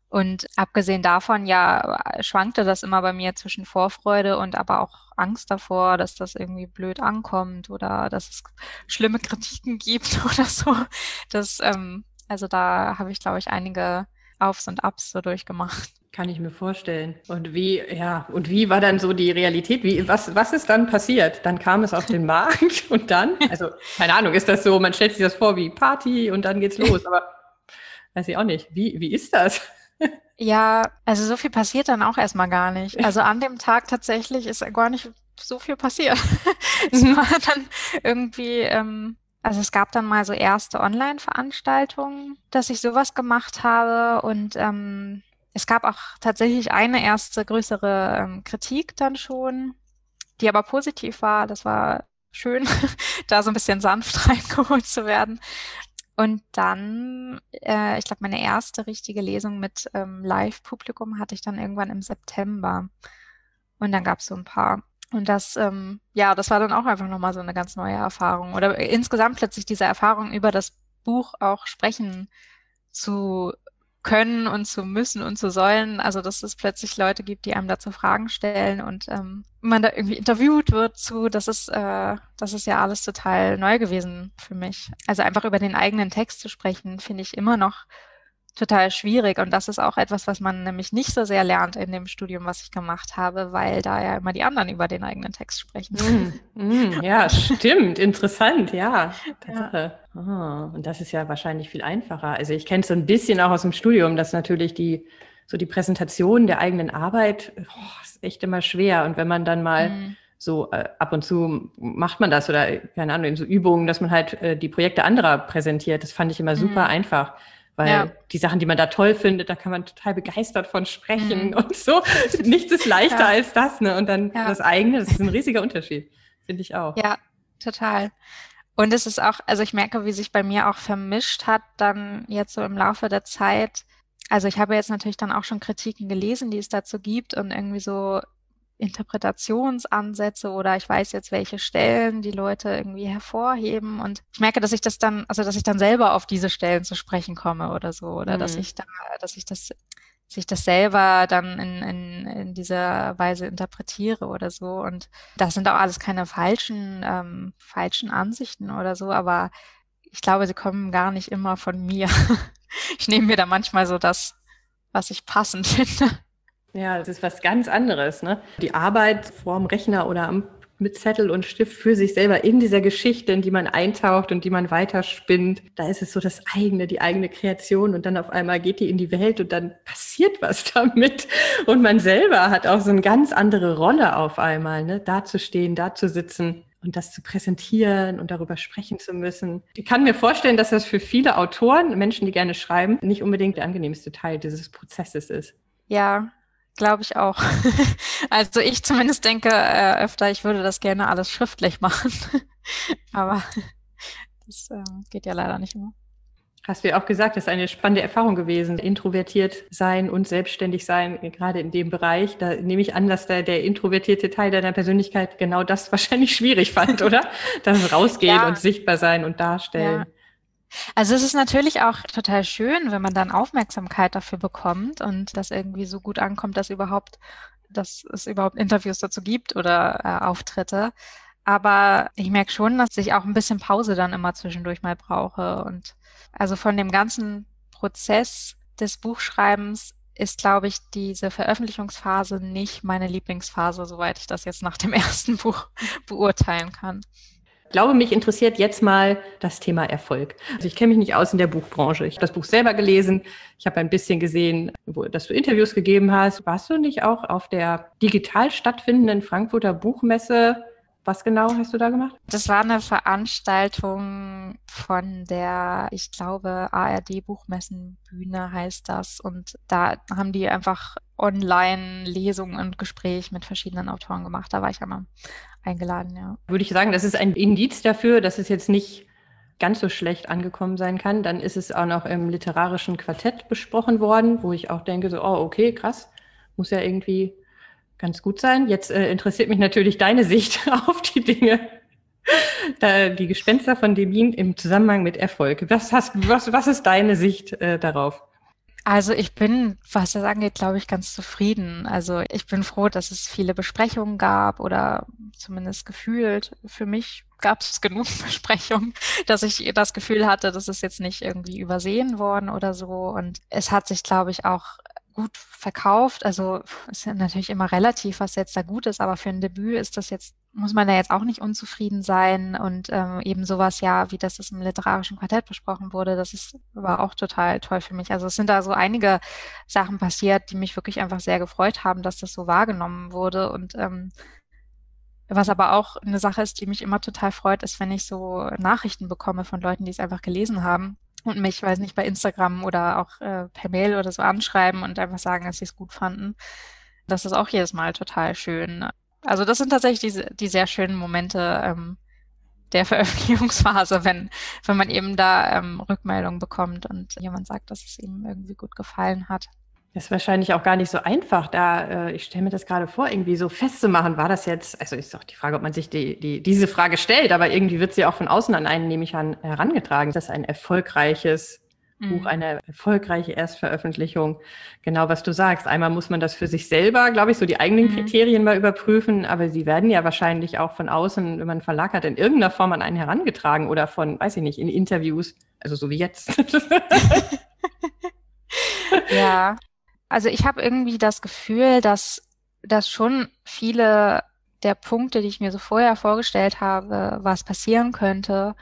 Und abgesehen davon, ja, schwankte das immer bei mir zwischen Vorfreude und aber auch Angst davor, dass das irgendwie blöd ankommt oder dass es schlimme Kritiken gibt oder so. Das, ähm, also da habe ich, glaube ich, einige Aufs und Ups so durchgemacht. Kann ich mir vorstellen. Und wie, ja, und wie war dann so die Realität? Wie, was, was ist dann passiert? Dann kam es auf den Markt und dann, also keine Ahnung, ist das so, man stellt sich das vor wie Party und dann geht's los, aber weiß ich auch nicht. Wie, wie ist das? Ja, also so viel passiert dann auch erstmal gar nicht. Also an dem Tag tatsächlich ist gar nicht so viel passiert. es mhm. war dann irgendwie, ähm, also es gab dann mal so erste Online-Veranstaltungen, dass ich sowas gemacht habe und ähm, es gab auch tatsächlich eine erste größere ähm, Kritik dann schon, die aber positiv war. Das war schön, da so ein bisschen sanft reingeholt zu werden. Und dann, äh, ich glaube, meine erste richtige Lesung mit ähm, Live-Publikum hatte ich dann irgendwann im September. Und dann gab es so ein paar. Und das, ähm, ja, das war dann auch einfach nochmal so eine ganz neue Erfahrung. Oder insgesamt plötzlich diese Erfahrung über das Buch auch sprechen zu können und zu müssen und zu sollen. Also dass es plötzlich Leute gibt, die einem dazu Fragen stellen und ähm, man da irgendwie interviewt wird zu, das ist, äh, das ist ja alles total neu gewesen für mich. Also einfach über den eigenen Text zu sprechen, finde ich immer noch total schwierig. Und das ist auch etwas, was man nämlich nicht so sehr lernt in dem Studium, was ich gemacht habe, weil da ja immer die anderen über den eigenen Text sprechen. Mm, mm, ja, stimmt. Interessant, ja. ja. Oh, und das ist ja wahrscheinlich viel einfacher. Also ich kenne es so ein bisschen auch aus dem Studium, dass natürlich die so die Präsentation der eigenen Arbeit oh, ist echt immer schwer. Und wenn man dann mal mm so äh, ab und zu macht man das oder keine Ahnung in so Übungen, dass man halt äh, die Projekte anderer präsentiert. Das fand ich immer super mm. einfach. Weil ja. die Sachen, die man da toll findet, da kann man total begeistert von sprechen mhm. und so. Nichts ist leichter ja. als das, ne? Und dann ja. das eigene, das ist ein riesiger Unterschied, finde ich auch. Ja, total. Und es ist auch, also ich merke, wie sich bei mir auch vermischt hat, dann jetzt so im Laufe der Zeit. Also ich habe jetzt natürlich dann auch schon Kritiken gelesen, die es dazu gibt und irgendwie so Interpretationsansätze oder ich weiß jetzt, welche Stellen die Leute irgendwie hervorheben. Und ich merke, dass ich das dann, also dass ich dann selber auf diese Stellen zu sprechen komme oder so, oder mhm. dass ich da, dass ich das, dass ich das selber dann in, in, in dieser Weise interpretiere oder so. Und das sind auch alles keine falschen, ähm, falschen Ansichten oder so, aber ich glaube, sie kommen gar nicht immer von mir. Ich nehme mir da manchmal so das, was ich passend finde. Ja, das ist was ganz anderes, ne? Die Arbeit vorm Rechner oder am mit Zettel und Stift für sich selber in dieser Geschichte, in die man eintaucht und die man weiterspinnt. Da ist es so das eigene, die eigene Kreation und dann auf einmal geht die in die Welt und dann passiert was damit. Und man selber hat auch so eine ganz andere Rolle auf einmal, ne? da zu stehen, da zu sitzen und das zu präsentieren und darüber sprechen zu müssen. Ich kann mir vorstellen, dass das für viele Autoren, Menschen, die gerne schreiben, nicht unbedingt der angenehmste Teil dieses Prozesses ist. Ja, Glaube ich auch. Also ich zumindest denke äh, öfter, ich würde das gerne alles schriftlich machen. Aber das äh, geht ja leider nicht immer. Hast du ja auch gesagt, das ist eine spannende Erfahrung gewesen. Introvertiert sein und selbstständig sein, gerade in dem Bereich. Da nehme ich an, dass der, der introvertierte Teil deiner Persönlichkeit genau das wahrscheinlich schwierig fand, oder? Das Rausgehen ja. und sichtbar sein und darstellen. Ja. Also es ist natürlich auch total schön, wenn man dann Aufmerksamkeit dafür bekommt und das irgendwie so gut ankommt, dass überhaupt, dass es überhaupt Interviews dazu gibt oder äh, Auftritte. Aber ich merke schon, dass ich auch ein bisschen Pause dann immer zwischendurch mal brauche. Und also von dem ganzen Prozess des Buchschreibens ist, glaube ich, diese Veröffentlichungsphase nicht meine Lieblingsphase, soweit ich das jetzt nach dem ersten Buch beurteilen kann glaube, mich interessiert jetzt mal das Thema Erfolg. Also ich kenne mich nicht aus in der Buchbranche. Ich habe das Buch selber gelesen. Ich habe ein bisschen gesehen, wo, dass du Interviews gegeben hast. Warst du nicht auch auf der digital stattfindenden Frankfurter Buchmesse? Was genau hast du da gemacht? Das war eine Veranstaltung von der, ich glaube, ARD Buchmessenbühne heißt das. Und da haben die einfach online Lesungen und Gespräche mit verschiedenen Autoren gemacht. Da war ich einmal eingeladen, ja. Würde ich sagen, das ist ein Indiz dafür, dass es jetzt nicht ganz so schlecht angekommen sein kann. Dann ist es auch noch im literarischen Quartett besprochen worden, wo ich auch denke, so, oh, okay, krass, muss ja irgendwie ganz gut sein. Jetzt äh, interessiert mich natürlich deine Sicht auf die Dinge. Die Gespenster von Demin im Zusammenhang mit Erfolg. Was, hast, was, was ist deine Sicht äh, darauf? Also ich bin, was das angeht, glaube ich, ganz zufrieden. Also ich bin froh, dass es viele Besprechungen gab oder zumindest gefühlt. Für mich gab es genug Besprechungen, dass ich das Gefühl hatte, das ist jetzt nicht irgendwie übersehen worden oder so. Und es hat sich, glaube ich, auch gut verkauft. Also ist ja natürlich immer relativ, was jetzt da gut ist, aber für ein Debüt ist das jetzt, muss man da jetzt auch nicht unzufrieden sein. Und ähm, eben sowas ja, wie das im literarischen Quartett besprochen wurde, das ist war auch total toll für mich. Also es sind da so einige Sachen passiert, die mich wirklich einfach sehr gefreut haben, dass das so wahrgenommen wurde. Und ähm, was aber auch eine Sache ist, die mich immer total freut, ist, wenn ich so Nachrichten bekomme von Leuten, die es einfach gelesen haben und mich, weiß nicht, bei Instagram oder auch äh, per Mail oder so anschreiben und einfach sagen, dass sie es gut fanden. Das ist auch jedes Mal total schön. Also das sind tatsächlich die, die sehr schönen Momente ähm, der Veröffentlichungsphase, wenn, wenn man eben da ähm, Rückmeldungen bekommt und jemand sagt, dass es ihm irgendwie gut gefallen hat. Das ist wahrscheinlich auch gar nicht so einfach, da, äh, ich stelle mir das gerade vor, irgendwie so festzumachen, war das jetzt, also ist doch die Frage, ob man sich die, die, diese Frage stellt, aber irgendwie wird sie auch von außen an einen, nehme ich an, herangetragen. Das ist ein erfolgreiches mhm. Buch, eine erfolgreiche Erstveröffentlichung. Genau, was du sagst. Einmal muss man das für sich selber, glaube ich, so die eigenen mhm. Kriterien mal überprüfen, aber sie werden ja wahrscheinlich auch von außen, wenn man einen Verlag hat, in irgendeiner Form an einen herangetragen oder von, weiß ich nicht, in Interviews, also so wie jetzt. ja, also ich habe irgendwie das Gefühl, dass, dass schon viele der Punkte, die ich mir so vorher vorgestellt habe, was passieren könnte,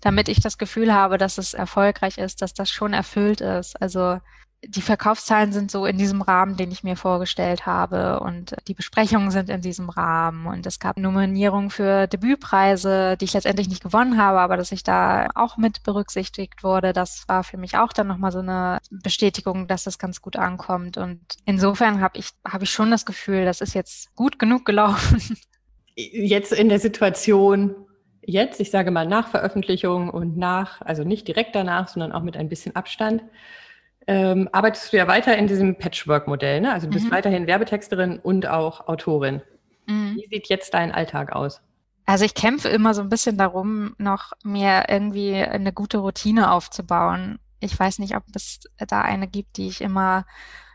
damit ich das Gefühl habe, dass es erfolgreich ist, dass das schon erfüllt ist. Also die Verkaufszahlen sind so in diesem Rahmen, den ich mir vorgestellt habe. Und die Besprechungen sind in diesem Rahmen. Und es gab Nominierungen für Debütpreise, die ich letztendlich nicht gewonnen habe, aber dass ich da auch mit berücksichtigt wurde, das war für mich auch dann nochmal so eine Bestätigung, dass das ganz gut ankommt. Und insofern habe ich, habe ich schon das Gefühl, das ist jetzt gut genug gelaufen. Jetzt in der Situation, jetzt, ich sage mal nach Veröffentlichung und nach, also nicht direkt danach, sondern auch mit ein bisschen Abstand, ähm, arbeitest du ja weiter in diesem Patchwork-Modell. Ne? Also du bist mhm. weiterhin Werbetexterin und auch Autorin. Mhm. Wie sieht jetzt dein Alltag aus? Also ich kämpfe immer so ein bisschen darum, noch mir irgendwie eine gute Routine aufzubauen. Ich weiß nicht, ob es da eine gibt, die ich immer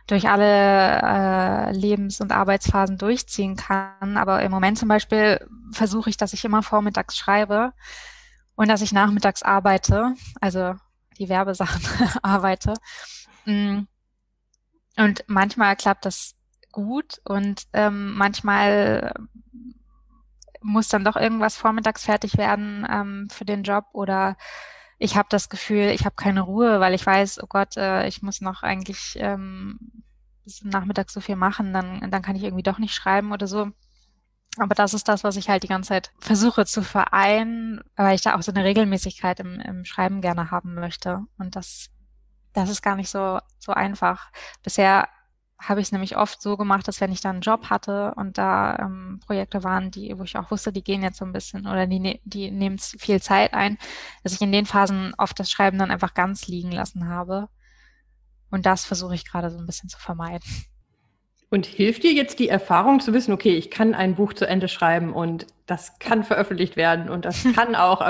durch alle äh, Lebens- und Arbeitsphasen durchziehen kann. Aber im Moment zum Beispiel versuche ich, dass ich immer vormittags schreibe und dass ich nachmittags arbeite, also die Werbesachen arbeite. Mm. Und manchmal klappt das gut und ähm, manchmal muss dann doch irgendwas vormittags fertig werden ähm, für den Job oder ich habe das Gefühl, ich habe keine Ruhe, weil ich weiß, oh Gott, äh, ich muss noch eigentlich ähm, bis Nachmittag so viel machen, dann, dann kann ich irgendwie doch nicht schreiben oder so. Aber das ist das, was ich halt die ganze Zeit versuche zu vereinen, weil ich da auch so eine Regelmäßigkeit im, im Schreiben gerne haben möchte. Und das, das ist gar nicht so, so einfach. Bisher habe ich es nämlich oft so gemacht, dass wenn ich dann einen Job hatte und da ähm, Projekte waren, die, wo ich auch wusste, die gehen jetzt so ein bisschen oder die, ne-, die nehmen viel Zeit ein, dass ich in den Phasen oft das Schreiben dann einfach ganz liegen lassen habe. Und das versuche ich gerade so ein bisschen zu vermeiden. Und hilft dir jetzt die Erfahrung zu wissen, okay, ich kann ein Buch zu Ende schreiben und das kann veröffentlicht werden und das kann auch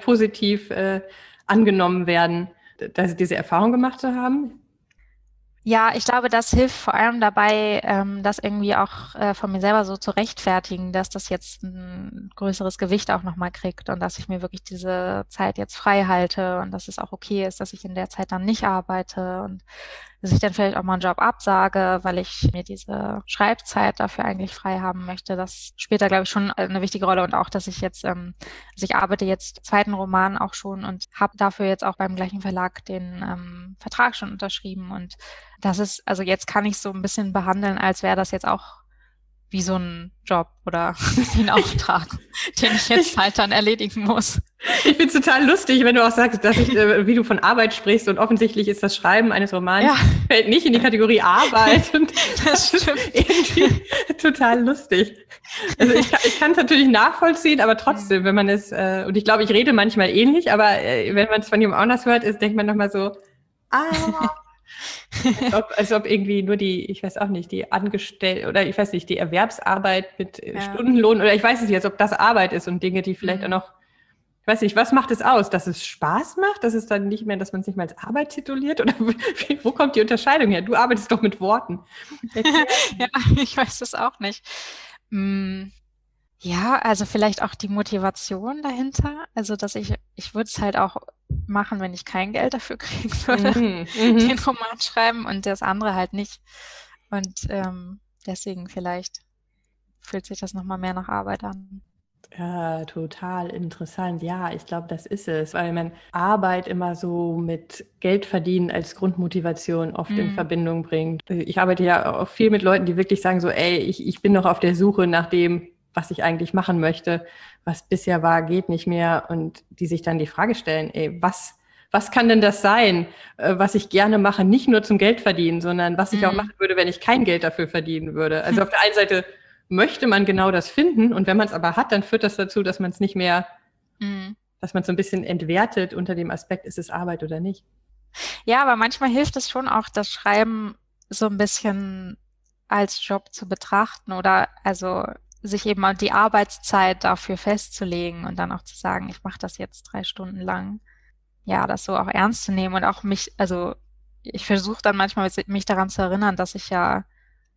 positiv äh, angenommen werden, dass diese Erfahrung gemacht haben? Ja, ich glaube, das hilft vor allem dabei, ähm, das irgendwie auch äh, von mir selber so zu rechtfertigen, dass das jetzt ein größeres Gewicht auch nochmal kriegt und dass ich mir wirklich diese Zeit jetzt frei halte und dass es auch okay ist, dass ich in der Zeit dann nicht arbeite und dass ich dann vielleicht auch mal einen Job absage, weil ich mir diese Schreibzeit dafür eigentlich frei haben möchte. Das spielt da, glaube ich, schon eine wichtige Rolle. Und auch, dass ich jetzt, ähm, also ich arbeite jetzt zweiten Roman auch schon und habe dafür jetzt auch beim gleichen Verlag den ähm, Vertrag schon unterschrieben. Und das ist, also jetzt kann ich so ein bisschen behandeln, als wäre das jetzt auch wie so ein Job oder wie ein Auftrag, den ich jetzt halt dann erledigen muss. Ich finde es total lustig, wenn du auch sagst, dass ich, äh, wie du von Arbeit sprichst und offensichtlich ist das Schreiben eines Romans ja. fällt nicht in die Kategorie Arbeit. Und das, das stimmt. irgendwie total lustig. Also ich, ich kann es natürlich nachvollziehen, aber trotzdem, wenn man es, äh, und ich glaube, ich rede manchmal ähnlich, aber äh, wenn man es von jemand anders hört, ist, denkt man nochmal so, ah, als, ob, als ob irgendwie nur die, ich weiß auch nicht, die Angestellte oder ich weiß nicht, die Erwerbsarbeit mit äh, ja. Stundenlohn oder ich weiß es nicht, als ob das Arbeit ist und Dinge, die vielleicht mhm. auch noch, ich weiß nicht, was macht es aus? Dass es Spaß macht? Dass es dann nicht mehr, dass man es nicht mehr als Arbeit tituliert? Oder wo kommt die Unterscheidung her? Du arbeitest doch mit Worten. ja, ich weiß es auch nicht. Hm. Ja, also vielleicht auch die Motivation dahinter. Also, dass ich, ich würde es halt auch machen, wenn ich kein Geld dafür kriegen würde, mhm, mhm. den Roman schreiben und das andere halt nicht. Und ähm, deswegen vielleicht fühlt sich das nochmal mehr nach Arbeit an. Ja, total interessant. Ja, ich glaube, das ist es, weil man Arbeit immer so mit Geld verdienen als Grundmotivation oft mm. in mhm. Verbindung bringt. Ich arbeite ja auch viel mit Leuten, die wirklich sagen so, ey, ich, ich bin noch auf der Suche nach dem, was ich eigentlich machen möchte, was bisher war, geht nicht mehr und die sich dann die Frage stellen, ey, was, was kann denn das sein, äh, was ich gerne mache, nicht nur zum Geld verdienen, sondern was ich mhm. auch machen würde, wenn ich kein Geld dafür verdienen würde. Also auf der einen Seite möchte man genau das finden und wenn man es aber hat, dann führt das dazu, dass man es nicht mehr, mhm. dass man es so ein bisschen entwertet unter dem Aspekt, ist es Arbeit oder nicht. Ja, aber manchmal hilft es schon auch, das Schreiben so ein bisschen als Job zu betrachten oder also sich eben die Arbeitszeit dafür festzulegen und dann auch zu sagen, ich mache das jetzt drei Stunden lang. Ja, das so auch ernst zu nehmen und auch mich, also ich versuche dann manchmal mich daran zu erinnern, dass ich ja,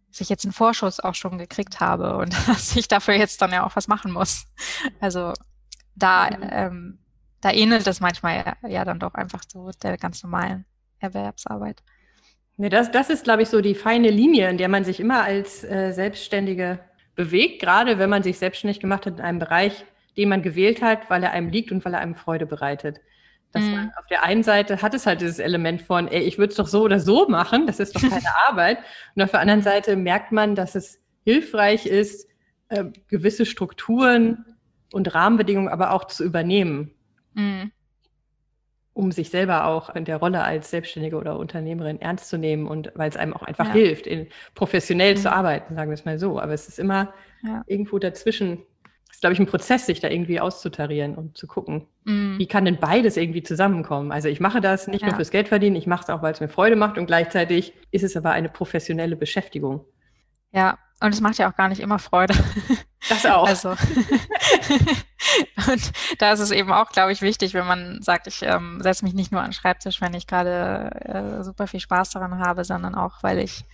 dass ich jetzt einen Vorschuss auch schon gekriegt habe und dass ich dafür jetzt dann ja auch was machen muss. Also da, mhm. ähm, da ähnelt es manchmal ja, ja dann doch einfach so der ganz normalen Erwerbsarbeit. Nee, das, das ist, glaube ich, so die feine Linie, in der man sich immer als äh, Selbstständige bewegt, gerade wenn man sich selbstständig gemacht hat in einem Bereich, den man gewählt hat, weil er einem liegt und weil er einem Freude bereitet. Dass mhm. man auf der einen Seite hat es halt dieses Element von, ey, ich würde es doch so oder so machen, das ist doch keine Arbeit. Und auf der anderen Seite merkt man, dass es hilfreich ist, äh, gewisse Strukturen und Rahmenbedingungen aber auch zu übernehmen. Mhm um sich selber auch in der Rolle als Selbstständige oder Unternehmerin ernst zu nehmen und weil es einem auch einfach ja. hilft, in, professionell mhm. zu arbeiten, sagen wir es mal so. Aber es ist immer ja. irgendwo dazwischen, es ist, glaube ich, ein Prozess, sich da irgendwie auszutarieren und zu gucken, mhm. wie kann denn beides irgendwie zusammenkommen. Also ich mache das nicht ja. nur fürs Geld verdienen, ich mache es auch, weil es mir Freude macht und gleichzeitig ist es aber eine professionelle Beschäftigung. Ja, und es macht ja auch gar nicht immer Freude. Das auch. Also. und da ist es eben auch, glaube ich, wichtig, wenn man sagt, ich ähm, setze mich nicht nur an den Schreibtisch, wenn ich gerade äh, super viel Spaß daran habe, sondern auch, weil ich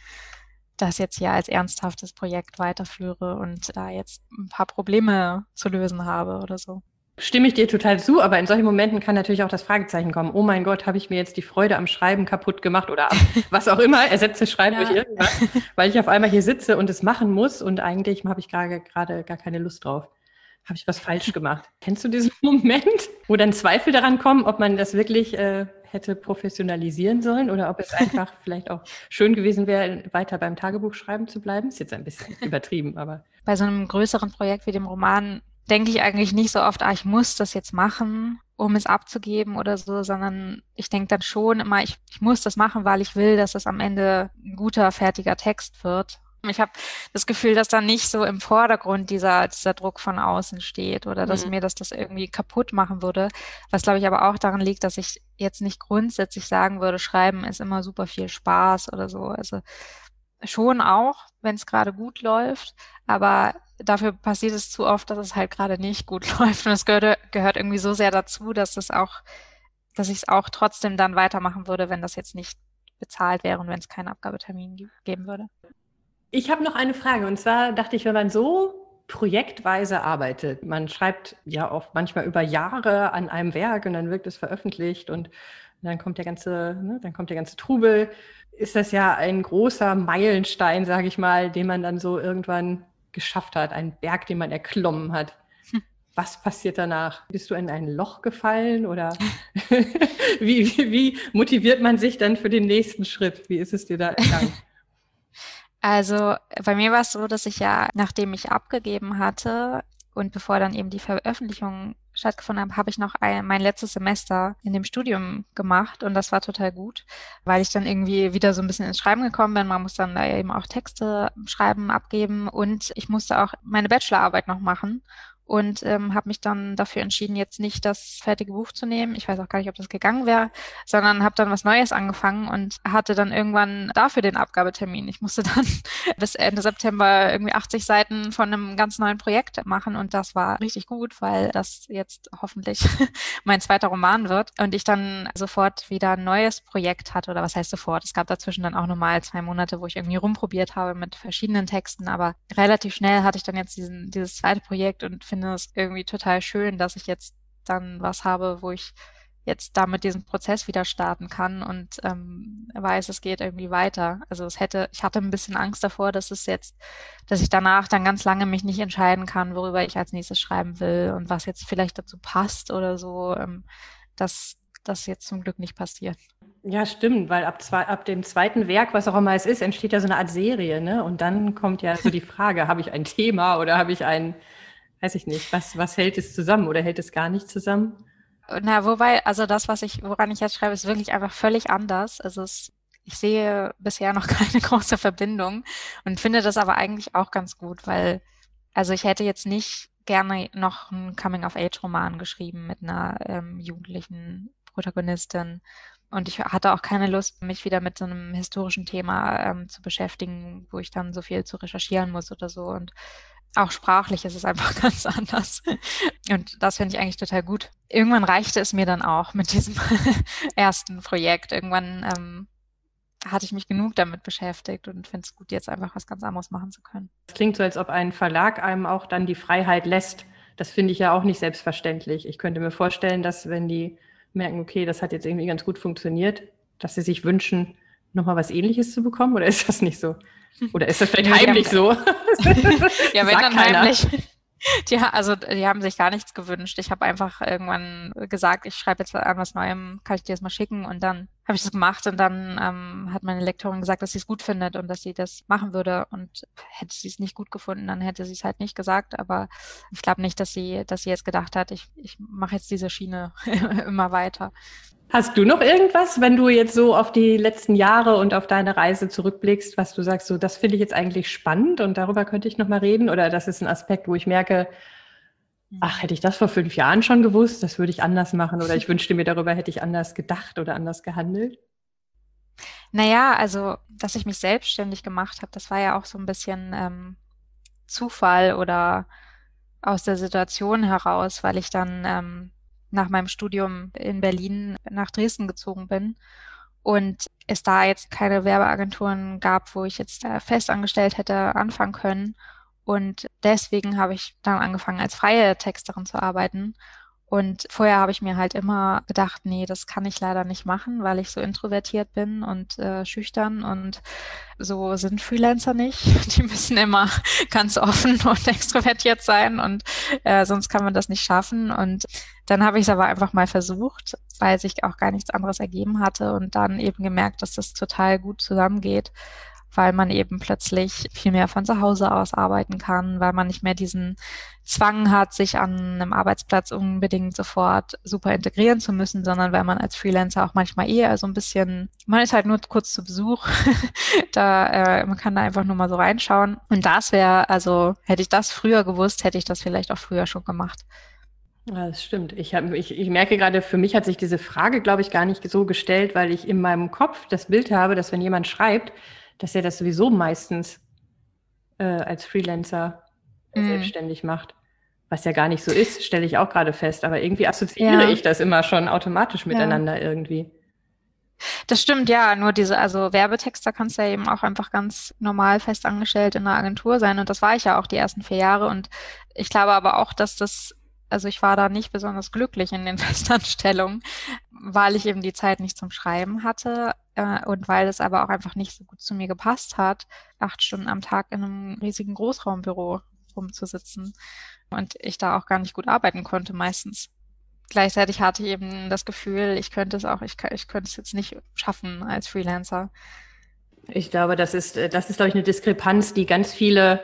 das jetzt ja als ernsthaftes Projekt weiterführe und da jetzt ein paar Probleme zu lösen habe oder so. Stimme ich dir total zu, aber in solchen Momenten kann natürlich auch das Fragezeichen kommen. Oh mein Gott, habe ich mir jetzt die Freude am Schreiben kaputt gemacht oder was auch immer, ersetze Schreiben ja. durch irgendwas, weil ich auf einmal hier sitze und es machen muss und eigentlich habe ich gerade gar keine Lust drauf. Habe ich was falsch gemacht? Kennst du diesen Moment, wo dann Zweifel daran kommen, ob man das wirklich äh, hätte professionalisieren sollen oder ob es einfach vielleicht auch schön gewesen wäre, weiter beim Tagebuch schreiben zu bleiben? Ist jetzt ein bisschen übertrieben, aber. Bei so einem größeren Projekt wie dem Roman denke ich eigentlich nicht so oft, ah, ich muss das jetzt machen, um es abzugeben oder so, sondern ich denke dann schon immer, ich, ich muss das machen, weil ich will, dass es am Ende ein guter, fertiger Text wird. Ich habe das Gefühl, dass da nicht so im Vordergrund dieser, dieser Druck von außen steht oder dass mhm. mir das das irgendwie kaputt machen würde. Was glaube ich aber auch daran liegt, dass ich jetzt nicht grundsätzlich sagen würde, Schreiben ist immer super viel Spaß oder so. Also schon auch, wenn es gerade gut läuft, aber dafür passiert es zu oft, dass es halt gerade nicht gut läuft. Und es gehört, gehört irgendwie so sehr dazu, dass es auch, dass ich es auch trotzdem dann weitermachen würde, wenn das jetzt nicht bezahlt wäre und wenn es keinen Abgabetermin geben würde. Ich habe noch eine Frage und zwar dachte ich, wenn man so projektweise arbeitet, man schreibt ja oft manchmal über Jahre an einem Werk und dann wird es veröffentlicht und dann kommt der ganze, ne, dann kommt der ganze Trubel, ist das ja ein großer Meilenstein, sage ich mal, den man dann so irgendwann geschafft hat, ein Berg, den man erklommen hat. Hm. Was passiert danach? Bist du in ein Loch gefallen oder wie, wie, wie, motiviert man sich dann für den nächsten Schritt? Wie ist es dir da ergangen? Also bei mir war es so, dass ich ja, nachdem ich abgegeben hatte und bevor dann eben die Veröffentlichung stattgefunden habe, habe ich noch ein, mein letztes Semester in dem Studium gemacht und das war total gut, weil ich dann irgendwie wieder so ein bisschen ins Schreiben gekommen bin. Man muss dann da eben auch Texte schreiben, abgeben und ich musste auch meine Bachelorarbeit noch machen und ähm, habe mich dann dafür entschieden, jetzt nicht das fertige Buch zu nehmen. Ich weiß auch gar nicht, ob das gegangen wäre, sondern habe dann was Neues angefangen und hatte dann irgendwann dafür den Abgabetermin. Ich musste dann bis Ende September irgendwie 80 Seiten von einem ganz neuen Projekt machen und das war richtig gut, weil das jetzt hoffentlich mein zweiter Roman wird und ich dann sofort wieder ein neues Projekt hatte oder was heißt sofort? Es gab dazwischen dann auch nochmal zwei Monate, wo ich irgendwie rumprobiert habe mit verschiedenen Texten, aber relativ schnell hatte ich dann jetzt diesen, dieses zweite Projekt und finde finde es irgendwie total schön, dass ich jetzt dann was habe, wo ich jetzt damit diesen Prozess wieder starten kann und ähm, weiß, es geht irgendwie weiter. Also es hätte, ich hatte ein bisschen Angst davor, dass es jetzt, dass ich danach dann ganz lange mich nicht entscheiden kann, worüber ich als nächstes schreiben will und was jetzt vielleicht dazu passt oder so. Ähm, dass das jetzt zum Glück nicht passiert. Ja, stimmt, weil ab, zwei, ab dem zweiten Werk, was auch immer es ist, entsteht ja so eine Art Serie, ne? Und dann kommt ja so die Frage, habe ich ein Thema oder habe ich ein weiß ich nicht, was, was hält es zusammen oder hält es gar nicht zusammen? Na, wobei, also das, was ich, woran ich jetzt schreibe, ist wirklich einfach völlig anders. Es, ich sehe bisher noch keine große Verbindung und finde das aber eigentlich auch ganz gut, weil, also ich hätte jetzt nicht gerne noch einen Coming-of-Age-Roman geschrieben mit einer ähm, jugendlichen Protagonistin. Und ich hatte auch keine Lust, mich wieder mit so einem historischen Thema ähm, zu beschäftigen, wo ich dann so viel zu recherchieren muss oder so. Und auch sprachlich ist es einfach ganz anders. Und das finde ich eigentlich total gut. Irgendwann reichte es mir dann auch mit diesem ersten Projekt. Irgendwann ähm, hatte ich mich genug damit beschäftigt und finde es gut, jetzt einfach was ganz anderes machen zu können. Es klingt so, als ob ein Verlag einem auch dann die Freiheit lässt. Das finde ich ja auch nicht selbstverständlich. Ich könnte mir vorstellen, dass wenn die merken, okay, das hat jetzt irgendwie ganz gut funktioniert, dass sie sich wünschen, nochmal was ähnliches zu bekommen? Oder ist das nicht so? Oder ist das vielleicht heimlich so? ja, wenn dann keiner. heimlich. Die, also die haben sich gar nichts gewünscht. Ich habe einfach irgendwann gesagt, ich schreibe jetzt an was Neuem, kann ich dir das mal schicken? Und dann habe ich das gemacht und dann ähm, hat meine Lektorin gesagt, dass sie es gut findet und dass sie das machen würde. Und hätte sie es nicht gut gefunden, dann hätte sie es halt nicht gesagt. Aber ich glaube nicht, dass sie, dass sie jetzt gedacht hat, ich, ich mache jetzt diese Schiene immer weiter. Hast du noch irgendwas, wenn du jetzt so auf die letzten Jahre und auf deine Reise zurückblickst, was du sagst, so das finde ich jetzt eigentlich spannend und darüber könnte ich nochmal reden? Oder das ist ein Aspekt, wo ich merke, ach, hätte ich das vor fünf Jahren schon gewusst, das würde ich anders machen oder ich wünschte mir darüber, hätte ich anders gedacht oder anders gehandelt? Naja, also, dass ich mich selbstständig gemacht habe, das war ja auch so ein bisschen ähm, Zufall oder aus der Situation heraus, weil ich dann ähm, nach meinem Studium in Berlin nach Dresden gezogen bin und es da jetzt keine Werbeagenturen gab, wo ich jetzt äh, festangestellt hätte anfangen können. Und deswegen habe ich dann angefangen, als freie Texterin zu arbeiten Und vorher habe ich mir halt immer gedacht, nee, das kann ich leider nicht machen, weil ich so introvertiert bin und äh, schüchtern und so sind Freelancer nicht. Die müssen immer ganz offen und extrovertiert sein und äh, sonst kann man das nicht schaffen. Und dann habe ich es aber einfach mal versucht, weil sich auch gar nichts anderes ergeben hatte und dann eben gemerkt, dass das total gut zusammengeht weil man eben plötzlich viel mehr von zu Hause aus arbeiten kann, weil man nicht mehr diesen Zwang hat, sich an einem Arbeitsplatz unbedingt sofort super integrieren zu müssen, sondern weil man als Freelancer auch manchmal eher so ein bisschen, man ist halt nur kurz zu Besuch, da äh, man kann da einfach nur mal so reinschauen. Und das wäre, also hätte ich das früher gewusst, hätte ich das vielleicht auch früher schon gemacht. Ja, das stimmt. Ich, hab, ich, ich merke gerade, für mich hat sich diese Frage, glaube ich, gar nicht so gestellt, weil ich in meinem Kopf das Bild habe, dass wenn jemand schreibt, dass er das sowieso meistens äh, als Freelancer mm. selbstständig macht. Was ja gar nicht so ist, stelle ich auch gerade fest. Aber irgendwie assoziiere ja. ich das immer schon automatisch miteinander ja. irgendwie. Das stimmt, ja. Nur diese, also Werbetexter kannst du ja eben auch einfach ganz normal festangestellt in einer Agentur sein. Und das war ich ja auch die ersten vier Jahre. Und ich glaube aber auch, dass das also ich war da nicht besonders glücklich in den Festanstellungen, weil ich eben die Zeit nicht zum Schreiben hatte äh, und weil es aber auch einfach nicht so gut zu mir gepasst hat, acht Stunden am Tag in einem riesigen Großraumbüro rumzusitzen und ich da auch gar nicht gut arbeiten konnte meistens. Gleichzeitig hatte ich eben das Gefühl, ich könnte es auch, ich, ich könnte es jetzt nicht schaffen als Freelancer. Ich glaube, das ist, das ist, glaube ich, eine Diskrepanz, die ganz viele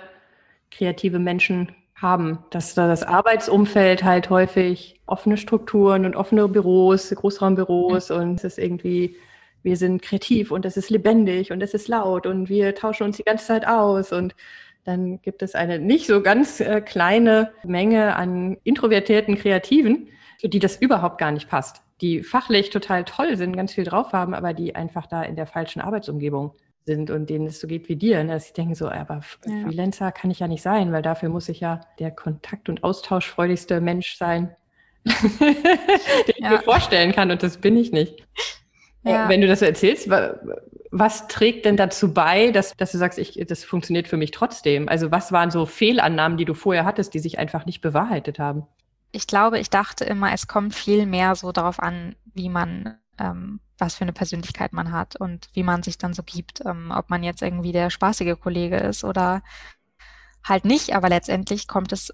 kreative Menschen haben, dass da das Arbeitsumfeld halt häufig offene Strukturen und offene Büros, Großraumbüros mhm. und es ist irgendwie, wir sind kreativ und es ist lebendig und es ist laut und wir tauschen uns die ganze Zeit aus und dann gibt es eine nicht so ganz äh, kleine Menge an introvertierten Kreativen, für die das überhaupt gar nicht passt, die fachlich total toll sind, ganz viel drauf haben, aber die einfach da in der falschen Arbeitsumgebung sind und denen es so geht wie dir. Ne? Dass ich denke so, aber ja. Freelancer kann ich ja nicht sein, weil dafür muss ich ja der kontakt- und austauschfreudigste Mensch sein, den ich ja. mir vorstellen kann und das bin ich nicht. Äh, ja. Wenn du das so erzählst, was trägt denn dazu bei, dass, dass du sagst, ich, das funktioniert für mich trotzdem? Also was waren so Fehlannahmen, die du vorher hattest, die sich einfach nicht bewahrheitet haben? Ich glaube, ich dachte immer, es kommt viel mehr so darauf an, wie man ähm, was für eine Persönlichkeit man hat und wie man sich dann so gibt, ähm, ob man jetzt irgendwie der spaßige Kollege ist oder halt nicht. Aber letztendlich kommt es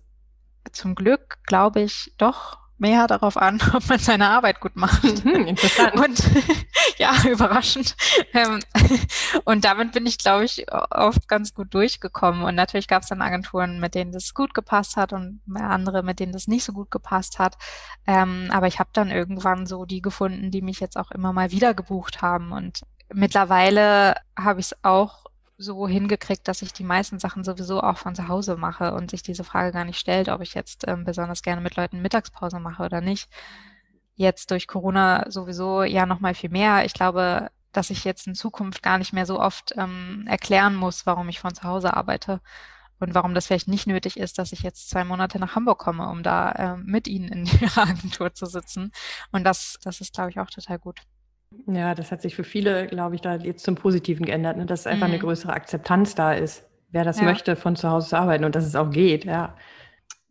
zum Glück, glaube ich, doch mehr darauf an, ob man seine Arbeit gut macht. Mhm, interessant. Und ja, überraschend. Ähm, und damit bin ich, glaube ich, oft ganz gut durchgekommen. Und natürlich gab es dann Agenturen, mit denen das gut gepasst hat und andere, mit denen das nicht so gut gepasst hat. Ähm, aber ich habe dann irgendwann so die gefunden, die mich jetzt auch immer mal wieder gebucht haben. Und mittlerweile habe ich es auch so hingekriegt, dass ich die meisten Sachen sowieso auch von zu Hause mache und sich diese Frage gar nicht stellt, ob ich jetzt ähm, besonders gerne mit Leuten Mittagspause mache oder nicht. Jetzt durch Corona sowieso ja noch mal viel mehr. Ich glaube, dass ich jetzt in Zukunft gar nicht mehr so oft ähm, erklären muss, warum ich von zu Hause arbeite und warum das vielleicht nicht nötig ist, dass ich jetzt zwei Monate nach Hamburg komme, um da äh, mit Ihnen in Ihrer Agentur zu sitzen. Und das, das ist, glaube ich, auch total gut. Ja, das hat sich für viele, glaube ich, da jetzt zum Positiven geändert, ne? dass einfach mhm. eine größere Akzeptanz da ist, wer das ja. möchte, von zu Hause zu arbeiten und dass es auch geht, ja.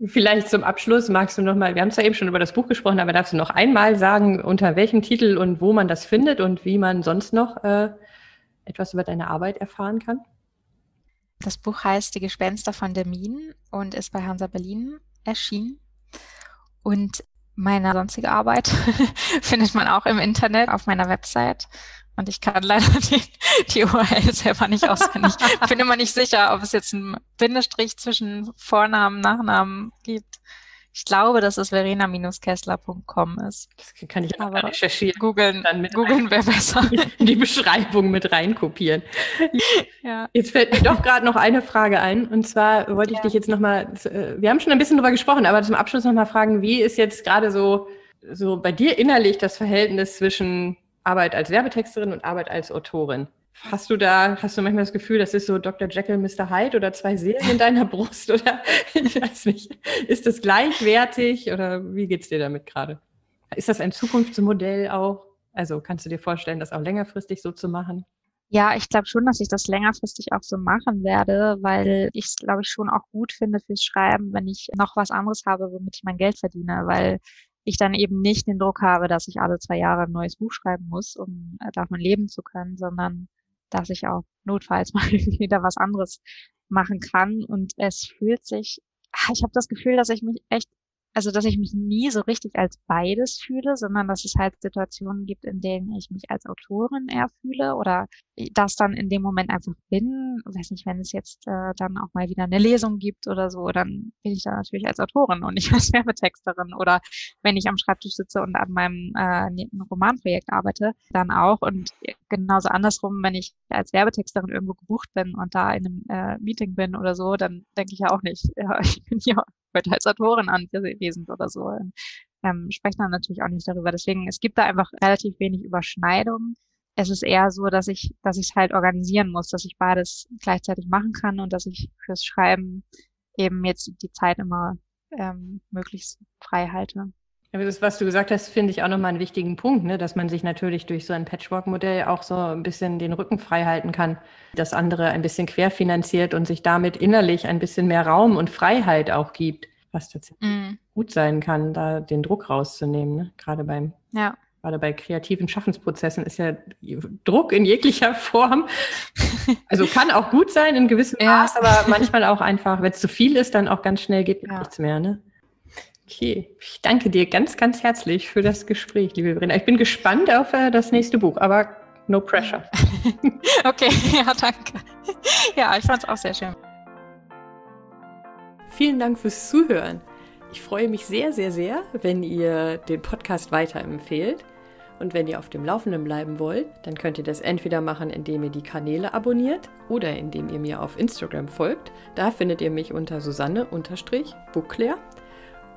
Vielleicht zum Abschluss magst du noch mal, wir haben zwar eben schon über das Buch gesprochen, aber darfst du noch einmal sagen, unter welchem Titel und wo man das findet und wie man sonst noch äh, etwas über deine Arbeit erfahren kann? Das Buch heißt Die Gespenster von der Minen und ist bei Hansa Berlin erschienen. Und meine sonstige Arbeit findet man auch im Internet auf meiner Website. Und ich kann leider die, die URL selber nicht auswendig. Ich bin immer nicht sicher, ob es jetzt einen Bindestrich zwischen Vornamen, Nachnamen gibt. Ich glaube, dass es verena-kessler.com ist. Das kann ich aber recherchieren. Googeln, dann mit googeln wäre besser. Die Beschreibung mit reinkopieren. Ja. Jetzt fällt mir doch gerade noch eine Frage ein. Und zwar wollte ich ja. dich jetzt nochmal, wir haben schon ein bisschen drüber gesprochen, aber zum Abschluss nochmal fragen, wie ist jetzt gerade so, so bei dir innerlich das Verhältnis zwischen Arbeit als Werbetexterin und Arbeit als Autorin? Hast du da, hast du manchmal das Gefühl, das ist so Dr. Jekyll, Mr. Hyde oder zwei Seelen in deiner Brust oder ich weiß nicht. Ist das gleichwertig oder wie geht's dir damit gerade? Ist das ein Zukunftsmodell auch? Also kannst du dir vorstellen, das auch längerfristig so zu machen? Ja, ich glaube schon, dass ich das längerfristig auch so machen werde, weil ich es, glaube ich, schon auch gut finde fürs Schreiben, wenn ich noch was anderes habe, womit ich mein Geld verdiene, weil ich dann eben nicht den Druck habe, dass ich alle zwei Jahre ein neues Buch schreiben muss, um äh, davon leben zu können, sondern dass ich auch notfalls mal wieder was anderes machen kann. Und es fühlt sich, ich habe das Gefühl, dass ich mich echt also dass ich mich nie so richtig als beides fühle, sondern dass es halt Situationen gibt, in denen ich mich als Autorin eher fühle oder das dann in dem Moment einfach bin. Ich weiß nicht, wenn es jetzt äh, dann auch mal wieder eine Lesung gibt oder so, dann bin ich da natürlich als Autorin und nicht als Werbetexterin. Oder wenn ich am Schreibtisch sitze und an meinem äh, Romanprojekt arbeite, dann auch. Und genauso andersrum, wenn ich als Werbetexterin irgendwo gebucht bin und da in einem äh, Meeting bin oder so, dann denke ich ja auch nicht, ja, ich bin hier heute als anwesend oder so. Ähm, sprechen dann natürlich auch nicht darüber. Deswegen, es gibt da einfach relativ wenig Überschneidungen. Es ist eher so, dass ich, dass ich es halt organisieren muss, dass ich beides gleichzeitig machen kann und dass ich fürs Schreiben eben jetzt die Zeit immer ähm, möglichst frei halte. Aber das, was du gesagt hast, finde ich auch nochmal einen wichtigen Punkt, ne? dass man sich natürlich durch so ein Patchwork-Modell auch so ein bisschen den Rücken frei halten kann, das andere ein bisschen querfinanziert und sich damit innerlich ein bisschen mehr Raum und Freiheit auch gibt, was tatsächlich mm. gut sein kann, da den Druck rauszunehmen, ne? gerade beim ja. Gerade bei kreativen Schaffensprozessen ist ja Druck in jeglicher Form. Also kann auch gut sein in gewissem Maß, aber manchmal auch einfach, wenn es zu viel ist, dann auch ganz schnell geht ja. nichts mehr. Ne? Okay, ich danke dir ganz, ganz herzlich für das Gespräch, liebe Verena. Ich bin gespannt auf äh, das nächste Buch, aber no pressure. okay, ja, danke. Ja, ich fand es auch sehr schön. Vielen Dank fürs Zuhören. Ich freue mich sehr, sehr, sehr, wenn ihr den Podcast weiterempfehlt. Und wenn ihr auf dem Laufenden bleiben wollt, dann könnt ihr das entweder machen, indem ihr die Kanäle abonniert oder indem ihr mir auf Instagram folgt. Da findet ihr mich unter Susanne-Buckler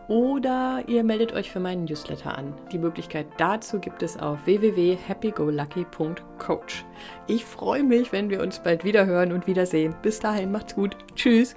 oder ihr meldet euch für meinen Newsletter an. Die Möglichkeit dazu gibt es auf www.happygolucky.coach. Ich freue mich, wenn wir uns bald wieder hören und wiedersehen. Bis dahin, macht's gut. Tschüss.